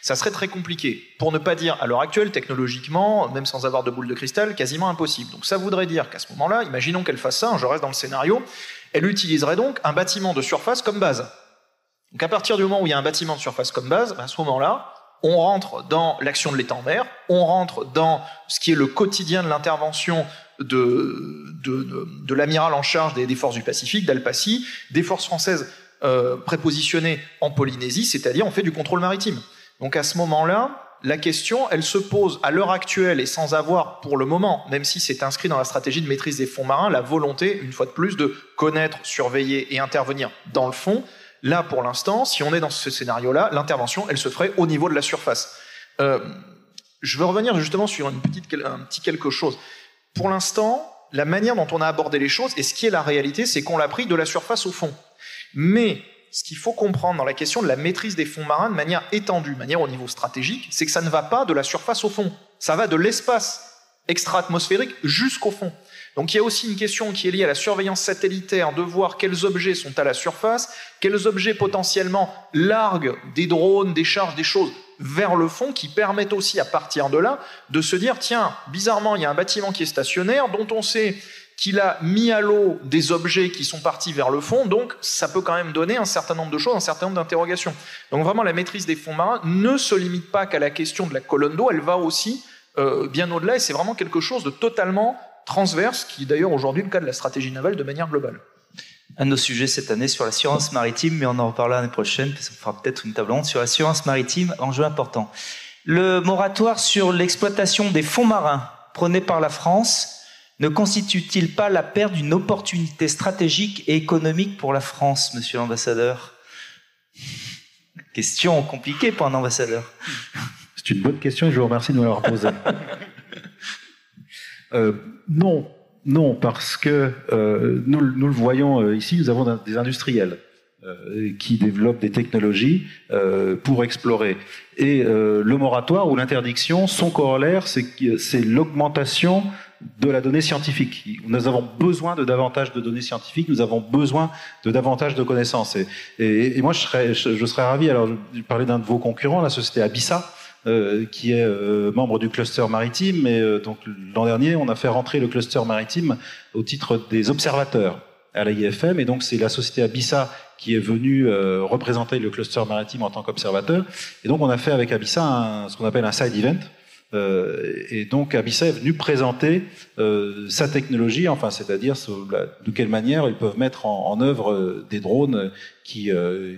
ça serait très compliqué. Pour ne pas dire, à l'heure actuelle, technologiquement, même sans avoir de boule de cristal, quasiment impossible. Donc ça voudrait dire qu'à ce moment-là, imaginons qu'elle fasse ça, hein, je reste dans le scénario, elle utiliserait donc un bâtiment de surface comme base. Donc à partir du moment où il y a un bâtiment de surface comme base, ben, à ce moment-là, on rentre dans l'action de l'État en mer, on rentre dans ce qui est le quotidien de l'intervention de, l'amiral en charge des, forces du Pacifique, d'Alpaci, des forces françaises euh, prépositionnées en Polynésie, c'est-à-dire on fait du contrôle maritime. Donc à ce moment-là, la question, elle se pose à l'heure actuelle et sans avoir pour le moment, même si c'est inscrit dans la stratégie de maîtrise des fonds marins, la volonté, une fois de plus, de connaître, surveiller et intervenir dans le fond, Là, pour l'instant, si on est dans ce scénario-là, l'intervention, elle se ferait au niveau de la surface. Euh, je veux revenir justement sur une petite, un petit quelque chose. Pour l'instant, la manière dont on a abordé les choses, et ce qui est la réalité, c'est qu'on l'a pris de la surface au fond. Mais ce qu'il faut comprendre dans la question de la maîtrise des fonds marins de manière étendue, de manière au niveau stratégique, c'est que ça ne va pas de la surface au fond. Ça va de l'espace extra-atmosphérique jusqu'au fond. Donc il y a aussi une question qui est liée à la surveillance satellitaire, de voir quels objets sont à la surface, quels objets potentiellement larguent des drones, des charges, des choses vers le fond, qui permettent aussi à partir de là de se dire, tiens, bizarrement, il y a un bâtiment qui est stationnaire, dont on sait qu'il a mis à l'eau des objets qui sont partis vers le fond, donc ça peut quand même donner un certain nombre de choses, un certain nombre d'interrogations. Donc vraiment, la maîtrise des fonds marins ne se limite pas qu'à la question de la colonne d'eau, elle va aussi euh, bien au-delà, et c'est vraiment quelque chose de totalement transverse, qui est d'ailleurs aujourd'hui le cas de la stratégie navale de manière globale. Un de nos sujets cette année sur l'assurance maritime, mais on en reparlera l'année prochaine, parce qu'on fera peut-être une table ronde sur l'assurance maritime, enjeu important. Le moratoire sur l'exploitation des fonds marins prôné par la France ne constitue-t-il pas la perte d'une opportunité stratégique et économique pour la France, monsieur l'ambassadeur? Question compliquée pour un ambassadeur. C'est une bonne question et je vous remercie de me l'avoir posée. <laughs> Euh, non, non, parce que euh, nous, nous, le voyons euh, ici, nous avons des industriels euh, qui développent des technologies euh, pour explorer. Et le moratoire ou l'interdiction, son corollaire, c'est l'augmentation de la donnée scientifique. Nous avons besoin de davantage de données scientifiques, nous avons besoin de davantage de connaissances. Et, et, et moi, je serais, je, je, serais ravi, alors je parlais d'un de vos concurrents, la société Abissa, qui est membre du cluster maritime. Et donc l'an dernier, on a fait rentrer le cluster maritime au titre des observateurs à l'IFM. Et donc c'est la société Abissa qui est venue représenter le cluster maritime en tant qu'observateur. Et donc on a fait avec Abissa ce qu'on appelle un side event. Euh, et donc Abissa est venu présenter euh, sa technologie, enfin c'est-à-dire de quelle manière ils peuvent mettre en, œuvre euh, des drones qui,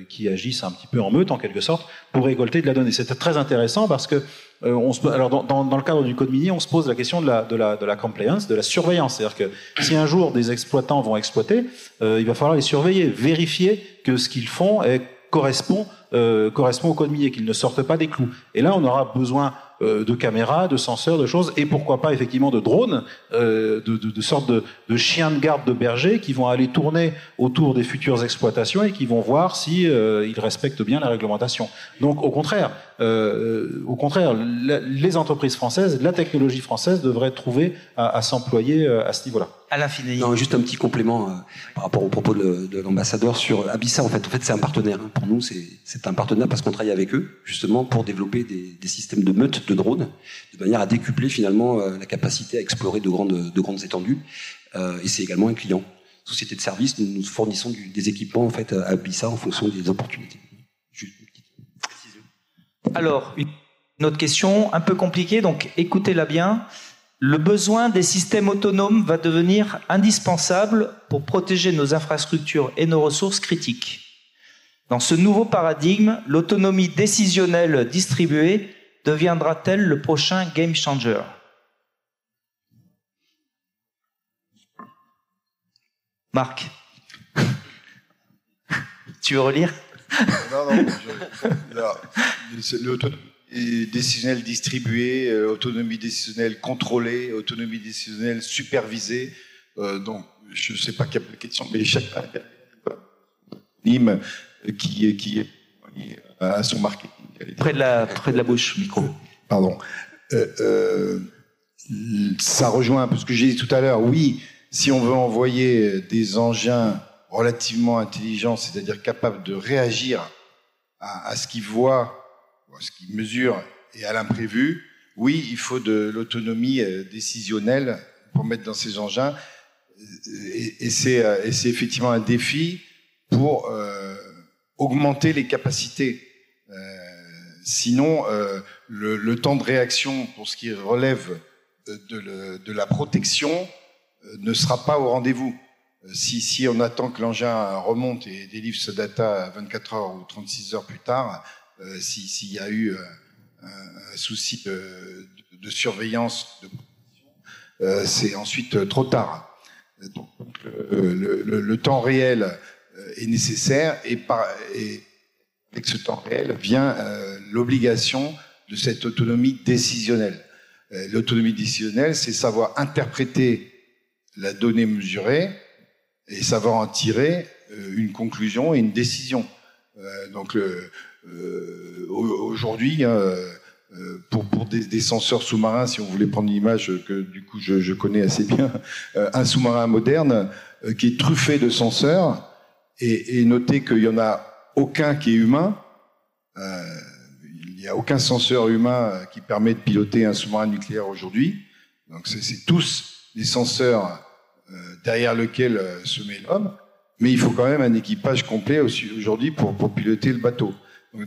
qui agissent un petit peu en meute en quelque sorte pour récolter de la donnée. C'était très intéressant parce que alors dans, le cadre du code mini, on se pose la question de la, de la, compliance, de la surveillance. C'est-à-dire que si un jour des exploitants vont exploiter, il va falloir les surveiller, vérifier que ce qu'ils font correspond, correspond au code minier, qu'ils ne sortent pas des clous. Et là, on aura besoin de caméras, de senseurs, de choses, et pourquoi pas effectivement de drones, euh, de, sortes de, chiens de garde de berger qui vont aller tourner autour des futures exploitations et qui vont voir si euh, ils respectent bien la réglementation. Donc au contraire, euh, au contraire, les entreprises françaises, la technologie française devrait trouver à, à s'employer à ce niveau-là. Non, juste un petit complément par rapport au propos de, de l'ambassadeur sur Abissa. En fait, en fait, c'est un partenaire. Hein. Pour nous, c'est un partenaire parce qu'on travaille avec eux justement pour développer des, des systèmes de meute de drones, de manière à décupler finalement euh, la capacité à explorer de grandes, de grandes étendues. Euh, et c'est également un client. Société de service, nous, nous fournissons des équipements en fait à Bissa en fonction des opportunités. Alors, une autre question un peu compliquée, donc écoutez-la bien. Le besoin des systèmes autonomes va devenir indispensable pour protéger nos infrastructures et nos ressources critiques. Dans ce nouveau paradigme, l'autonomie décisionnelle distribuée deviendra-t-elle le prochain game changer? Marc. <laughs> Tu veux relire? Non, non, décisionnelle distribuée, euh, autonomie décisionnelle contrôlée, autonomie décisionnelle supervisée. Euh, donc, je ne sais pas quelle question, mais chaque qui, qui est à son marqué. Près de la, près de la bouche, micro. Pardon. Euh, euh, ça rejoint un peu ce que j'ai dit tout à l'heure. Oui, si on veut envoyer des engins relativement intelligents, c'est-à-dire capables de réagir à, à ce qu'ils voient, ce qu'ils mesurent et à l'imprévu, oui, il faut de l'autonomie euh, décisionnelle pour mettre dans ces engins. Et, et c'est effectivement un défi pour euh, augmenter les capacités. Euh, Sinon, euh, le, temps de réaction pour ce qui relève euh, de, la protection euh, ne sera pas au rendez-vous. Si, si, on attend que l'engin remonte et délivre ce data 24 heures ou 36 heures plus tard, euh, s'il y a eu un, un souci de, surveillance, de, c'est ensuite trop tard. Donc, le, le, le, temps réel est nécessaire et, avec ce temps réel vient euh, l'obligation de cette autonomie décisionnelle. Euh, l'autonomie décisionnelle, c'est savoir interpréter la donnée mesurée et savoir en tirer euh, une conclusion et une décision. donc aujourd'hui, hein, pour, pour des, des, senseurs sous-marins, si on voulait prendre une image que du coup je, connais assez bien, <laughs> un sous-marin moderne qui est truffé de senseurs et, notez qu'il y en a aucun qui est humain. Euh, il n'y a aucun senseur humain euh, qui permet de piloter un sous-marin nucléaire aujourd'hui. Donc c'est tous des senseurs euh, derrière lesquels euh, se met l'homme. Mais il faut quand même un équipage complet aujourd'hui pour, piloter le bateau.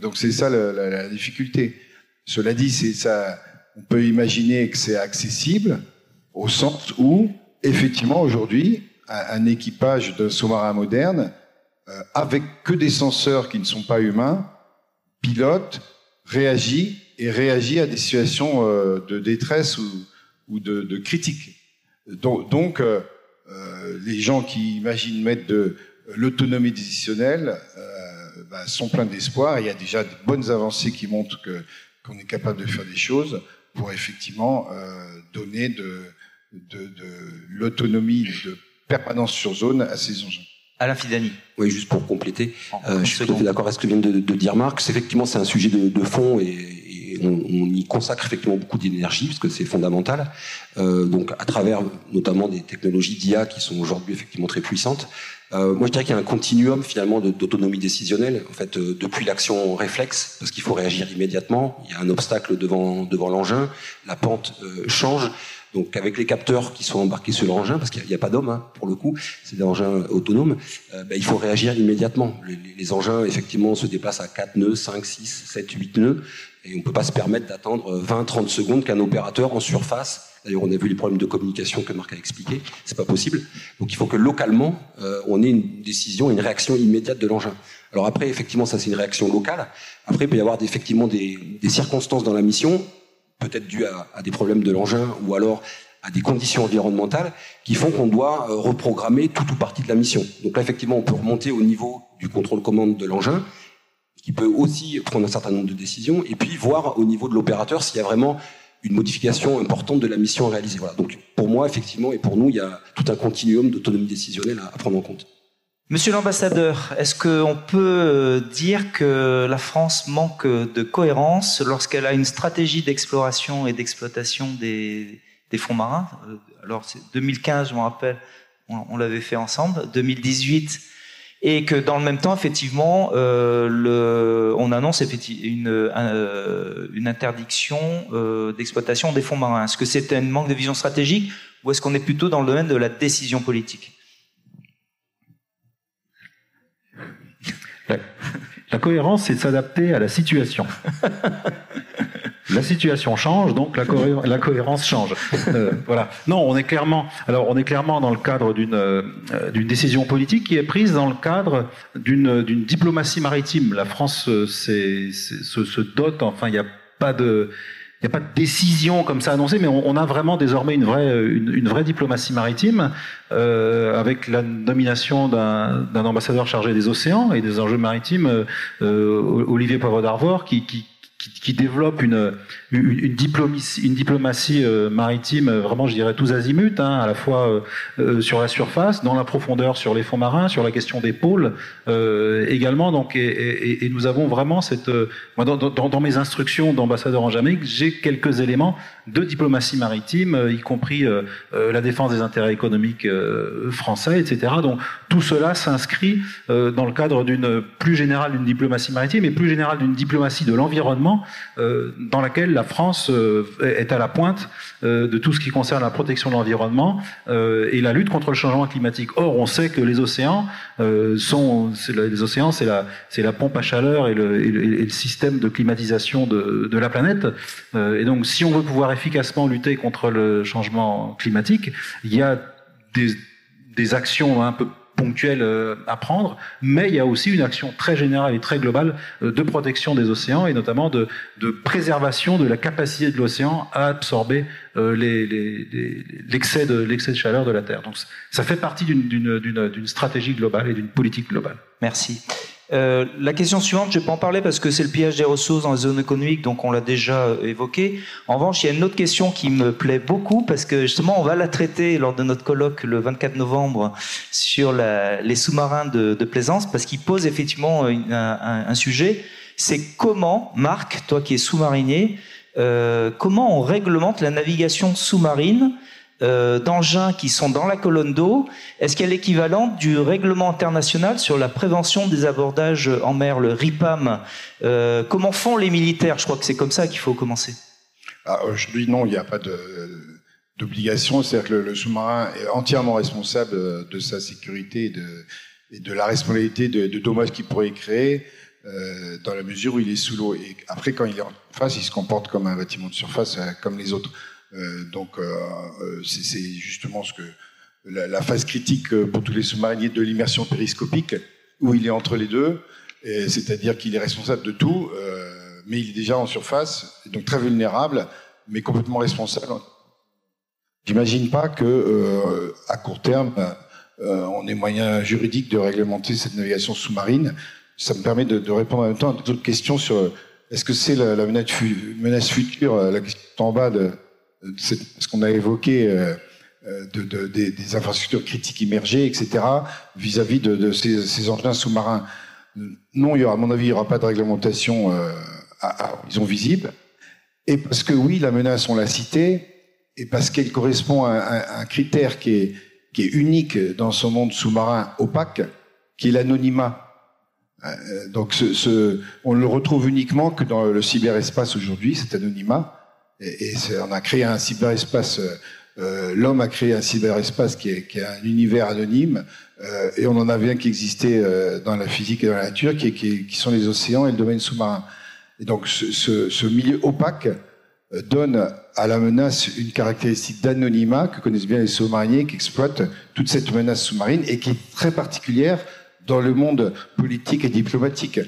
Donc c'est ça la, la, la, difficulté. Cela dit, c'est ça. On peut imaginer que c'est accessible au sens où, effectivement, aujourd'hui, un, un équipage d'un sous-marin moderne euh, avec que des senseurs qui ne sont pas humains, pilote, réagit et réagit à des situations euh, de détresse ou, ou de, de, critique. Donc, donc euh, euh, les gens qui imaginent mettre de l'autonomie décisionnelle bah, sont pleins d'espoir. Il y a déjà de bonnes avancées qui montrent que qu'on est capable de faire des choses pour effectivement euh, donner de, de, de l'autonomie de permanence sur zone à ces engins. Alain Fidani. Oui, juste pour compléter, euh, je suis tout à fait d'accord avec ce que vient de, de dire Marc. Effectivement, c'est un sujet de, de fond et, et, on, y consacre effectivement beaucoup d'énergie parce que c'est fondamental. Euh, donc à travers notamment des technologies d'IA qui sont aujourd'hui effectivement très puissantes. Euh, moi je dirais qu'il y a un continuum finalement d'autonomie décisionnelle. En fait, euh, depuis l'action réflexe, parce qu'il faut réagir immédiatement. Il y a un obstacle devant devant l'engin, la pente euh, change. Donc avec les capteurs qui sont embarqués sur l'engin, parce qu'il n'y a, pas d'homme hein, pour le coup, c'est des engins autonomes, euh, ben, il faut réagir immédiatement. Les, les, engins effectivement se déplacent à 4 nœuds, 5, 6, 7, 8 nœuds, et on ne peut pas se permettre d'attendre 20, 30 secondes qu'un opérateur en surface. D'ailleurs, on a vu les problèmes de communication que Marc a expliqué. C'est pas possible. Donc, il faut que localement, euh, on ait une décision, une réaction immédiate de l'engin. Alors après, effectivement, ça c'est une réaction locale. Après, il peut y avoir effectivement des, circonstances dans la mission peut-être dû à, des problèmes de l'engin ou alors à des conditions environnementales qui font qu'on doit euh, reprogrammer tout ou partie de la mission. Donc là, effectivement, on peut remonter au niveau du contrôle-commande de l'engin, qui peut aussi prendre un certain nombre de décisions, et puis voir au niveau de l'opérateur s'il y a vraiment une modification importante de la mission à réaliser. Voilà. Donc pour moi, effectivement, et pour nous, il y a tout un continuum d'autonomie décisionnelle à prendre en compte. Monsieur l'ambassadeur, est-ce qu'on peut euh, dire que la France manque de cohérence lorsqu'elle a une stratégie d'exploration et d'exploitation des, fonds marins? Euh, Alors, c'est 2015, je me rappelle, on, l'avait fait ensemble, 2018, et que dans le même temps, effectivement, euh, on annonce une, une interdiction d'exploitation des fonds marins. Est-ce que c'est un manque de vision stratégique ou est-ce qu'on est plutôt dans le domaine de la décision politique? La, cohérence, c'est de s'adapter à la situation. <laughs> la situation change, donc la, la cohérence change. Euh, voilà. Non, on est clairement. Alors, on est clairement dans le cadre d'une euh, d'une décision politique qui est prise dans le cadre d'une d'une diplomatie maritime. La France euh, se, se dote. Enfin, il n'y a pas de il n'y a pas de décision comme ça annoncée, mais on, a vraiment désormais une vraie, une, vraie diplomatie maritime euh, avec la nomination d'un ambassadeur chargé des océans et des enjeux maritimes, euh, Olivier Poivre d'Arvor, qui, qui, qui, qui, développe une, une, diplomatie, une diplomatie euh, maritime euh, vraiment, je dirais, tous azimuts, hein, à la fois euh, sur la surface, dans la profondeur, sur les fonds marins, sur la question des pôles également. Donc, et, et, et, nous avons vraiment cette... dans, dans, dans mes instructions d'ambassadeur en Jamaïque, j'ai quelques éléments de diplomatie maritime, y compris la défense des intérêts économiques français, etc. Donc, tout cela s'inscrit dans le cadre d'une plus générale d'une diplomatie maritime et plus générale d'une diplomatie de l'environnement euh, dans laquelle la France euh, est à la pointe euh, de tout ce qui concerne la protection de l'environnement et la lutte contre le changement climatique. Or, on sait que les océans sont, les océans, c'est la, pompe à chaleur et le, et le, système de climatisation de, de la planète. et donc, si on veut pouvoir efficacement lutter contre le changement climatique, il y a des, actions un peu ponctuelles euh, à prendre, mais il y a aussi une action très générale et très globale euh, de protection des océans et notamment de, de préservation de la capacité de l'océan à absorber euh, l'excès de, de chaleur de la Terre. Donc ça fait partie d'une stratégie globale et d'une politique globale. Merci. Euh, la question suivante, je ne vais pas en parler parce que c'est le pillage des ressources dans la zone économique, donc on l'a déjà euh, évoqué. En revanche, il y a une autre question qui me plaît beaucoup parce que justement, on va la traiter lors de notre colloque le 24 novembre sur la, les sous-marins de, de, plaisance parce qu'il pose effectivement un, un, un sujet. C'est comment, Marc, toi qui es sous-marinier, euh, comment on réglemente la navigation sous-marine euh, d'engins qui sont dans la colonne d'eau, est-ce qu'elle est l'équivalent du règlement international sur la prévention des abordages en mer, le RIPAM euh, Comment font les militaires? Je crois que c'est comme ça qu'il faut commencer. Ah, Aujourd'hui, non, il n'y a pas d'obligation. C'est-à-dire que le, sous-marin est entièrement responsable de sa sécurité et de, la responsabilité de, dommages qu'il pourrait créer. Euh, dans la mesure où il est sous l'eau. Et après, quand il est en face, il se comporte comme un bâtiment de surface, euh, comme les autres. Euh, donc euh, euh, c'est justement ce que la, phase critique pour tous les sous-mariniers de l'immersion périscopique, où il est entre les deux, c'est-à-dire qu'il est responsable de tout, mais il est déjà en surface, donc très vulnérable, mais complètement responsable. J'imagine pas que à court terme, on ait moyen juridique de réglementer cette navigation sous-marine. Ça me permet de, répondre en même temps à d'autres questions sur est-ce que c'est la, menace, future, la question en bas de ce qu'on a évoqué euh, euh, de, des, infrastructures critiques immergées, etc., vis-à-vis de, ces, engins sous-marins. Non, il y aura, à mon avis, il n'y aura pas de réglementation euh, à, horizon visible. et parce que oui, la menace, on l'a citée, et parce qu'elle correspond à un, critère qui est, unique dans ce monde sous-marin opaque, qui est l'anonymat. Euh, donc, on le retrouve uniquement que dans le cyberespace aujourd'hui, cet anonymat. Et, et on a créé un cyberespace. Euh, euh, L'homme a créé un cyberespace qui est, qui est un univers anonyme, euh, et on en avait un qui existait euh, dans la physique et dans la nature, qui, qui, qui, sont les océans et le domaine sous-marin. Et donc, ce, ce, ce milieu opaque donne à la menace une caractéristique d'anonymat que connaissent bien les sous-mariniers qui exploitent toute cette menace sous-marine et qui est très particulière dans le monde politique et diplomatique.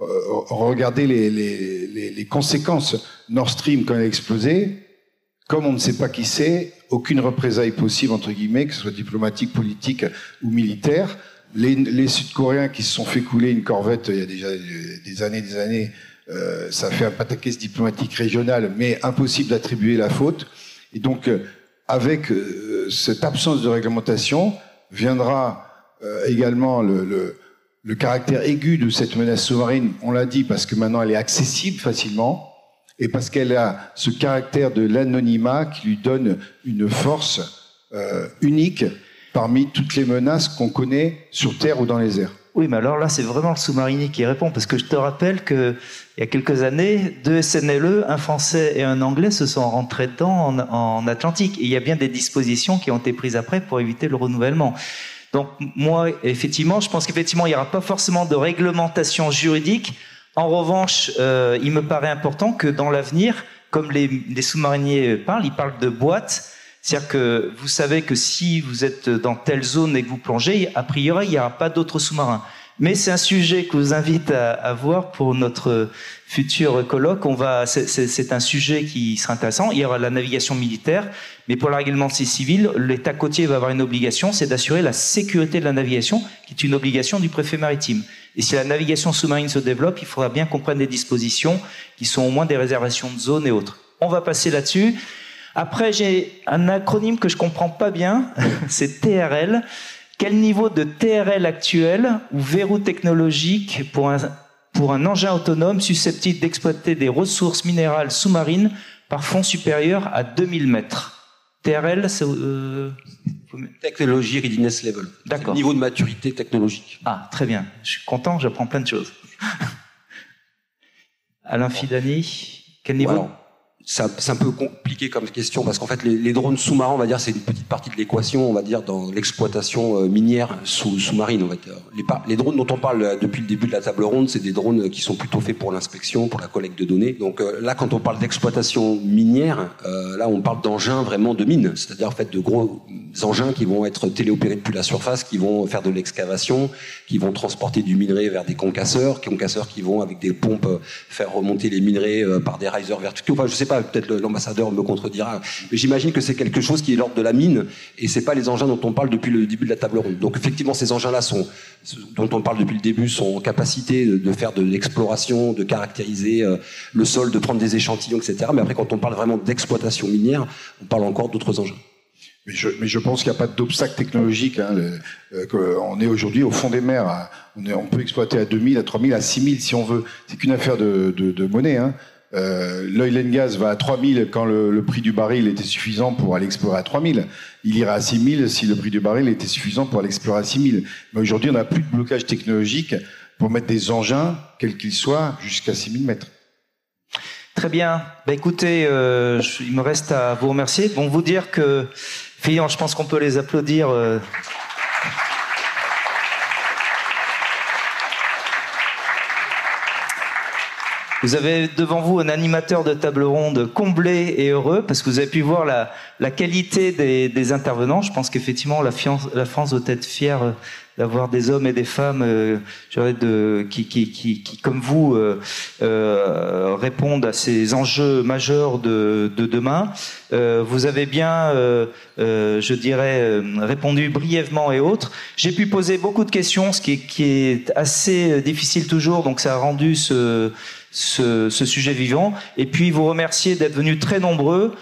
Euh, regardez les, conséquences. Nord Stream, quand elle a explosé, comme on ne sait pas qui c'est, aucune représaille possible, entre guillemets, que ce soit diplomatique, politique ou militaire. Les, Sud-Coréens qui se sont fait couler une corvette il y a déjà des années, des années, euh, ça fait un pataquès diplomatique régional, mais impossible d'attribuer la faute. Et donc, euh, avec euh, cette absence de réglementation, viendra euh, également le, le, le, caractère aigu de cette menace sous-marine, on l'a dit, parce que maintenant elle est accessible facilement, et parce qu'elle a ce caractère de l'anonymat qui lui donne une force euh, unique parmi toutes les menaces qu'on connaît sur Terre ou dans les airs. Oui, mais alors là, c'est vraiment le sous-marinier qui répond, parce que je te rappelle que il y a quelques années, deux SNLE, un Français et un Anglais, se sont rentrés dedans en, en Atlantique. Et il y a bien des dispositions qui ont été prises après pour éviter le renouvellement. Donc moi, effectivement, je pense qu'effectivement, il n'y aura pas forcément de réglementation juridique. En revanche, euh, il me paraît important que dans l'avenir, comme les, sous-mariniers parlent, ils parlent de boîtes. C'est-à-dire que vous savez que si vous êtes dans telle zone et que vous plongez, a priori, il n'y aura pas d'autres sous-marins. Mais c'est un sujet que je vous invite à, à, voir pour notre futur colloque. On va, c'est un sujet qui sera intéressant. Il y aura la navigation militaire, mais pour la réglementation civile, l'État côtier va avoir une obligation, c'est d'assurer la sécurité de la navigation, qui est une obligation du préfet maritime. Et si la navigation sous-marine se développe, il faudra bien qu'on prenne des dispositions qui sont au moins des réservations de zones et autres. On va passer là-dessus. Après, j'ai un acronyme que je comprends pas bien, <laughs> c'est TRL. Quel niveau de TRL actuel ou verrou technologique pour un, pour un engin autonome susceptible d'exploiter des ressources minérales sous-marines par fond supérieur à 2000 mètres TRL, c'est... Euh... Technologie Readiness Level. D'accord. Niveau de maturité technologique. Ah, très bien. Je suis content, j'apprends plein de choses. <laughs> Alain Fidani, quel niveau? C'est un peu compliqué comme question parce qu'en fait les, drones sous-marins, on va dire, c'est une petite partie de l'équation, on va dire, dans l'exploitation euh, minière sous, sous-marine. Va dire. Les, les, drones dont on parle euh, depuis le début de la table ronde, c'est des drones qui sont plutôt faits pour l'inspection, pour la collecte de données. Donc euh, là, quand on parle d'exploitation minière, euh, là, on parle d'engins vraiment de mine, c'est-à-dire en fait de gros engins qui vont être téléopérés depuis la surface, qui vont faire de l'excavation, qui vont transporter du minerai vers des concasseurs, concasseurs qui vont avec des pompes faire remonter les minerais par des risers verticaux. Enfin, je sais pas peut-être l'ambassadeur me contredira, mais j'imagine que c'est quelque chose qui est l'ordre de la mine, et c'est pas les engins dont on parle depuis le début de la table ronde. Donc effectivement, ces engins-là sont, dont on parle depuis le début, sont en capacité de faire de l'exploration, de caractériser euh, le sol, de prendre des échantillons, etc. Mais après, quand on parle vraiment d'exploitation minière, on parle encore d'autres engins. Mais je, pense qu'il n'y a pas d'obstacle technologique. Hein, euh, on est aujourd'hui au fond des mers. Hein. On, peut exploiter à 2000, à 3000, à 6000 si on veut. C'est qu'une affaire de monnaie. Hein. Euh, L'oil and gas va à 3000 quand le, prix du baril était suffisant pour aller explorer à 3000. Il ira à 6000 si le prix du baril était suffisant pour aller explorer à 6000. Mais aujourd'hui, on n'a plus de blocage technologique pour mettre des engins, quels qu'ils soient, jusqu'à 6000 mètres. Très bien. Bah, écoutez, euh, il me reste à vous remercier. Bon, vous dire que, Fillon, je pense qu'on peut les applaudir. Euh, Vous avez devant vous un animateur de table ronde comblé et heureux parce que vous avez pu voir la, la qualité des, des, intervenants. Je pense qu'effectivement la, la, France doit être fière euh, d'avoir des hommes et des femmes euh, de, qui, qui, qui, qui, comme vous, euh, euh, répondent à ces enjeux majeurs de, de demain. Euh, vous avez bien, je dirais, répondu brièvement et autres. J'ai pu poser beaucoup de questions, ce qui qui est assez difficile toujours, donc ça a rendu ce ce, sujet vivant. Et puis vous remercier d'être venus très nombreux.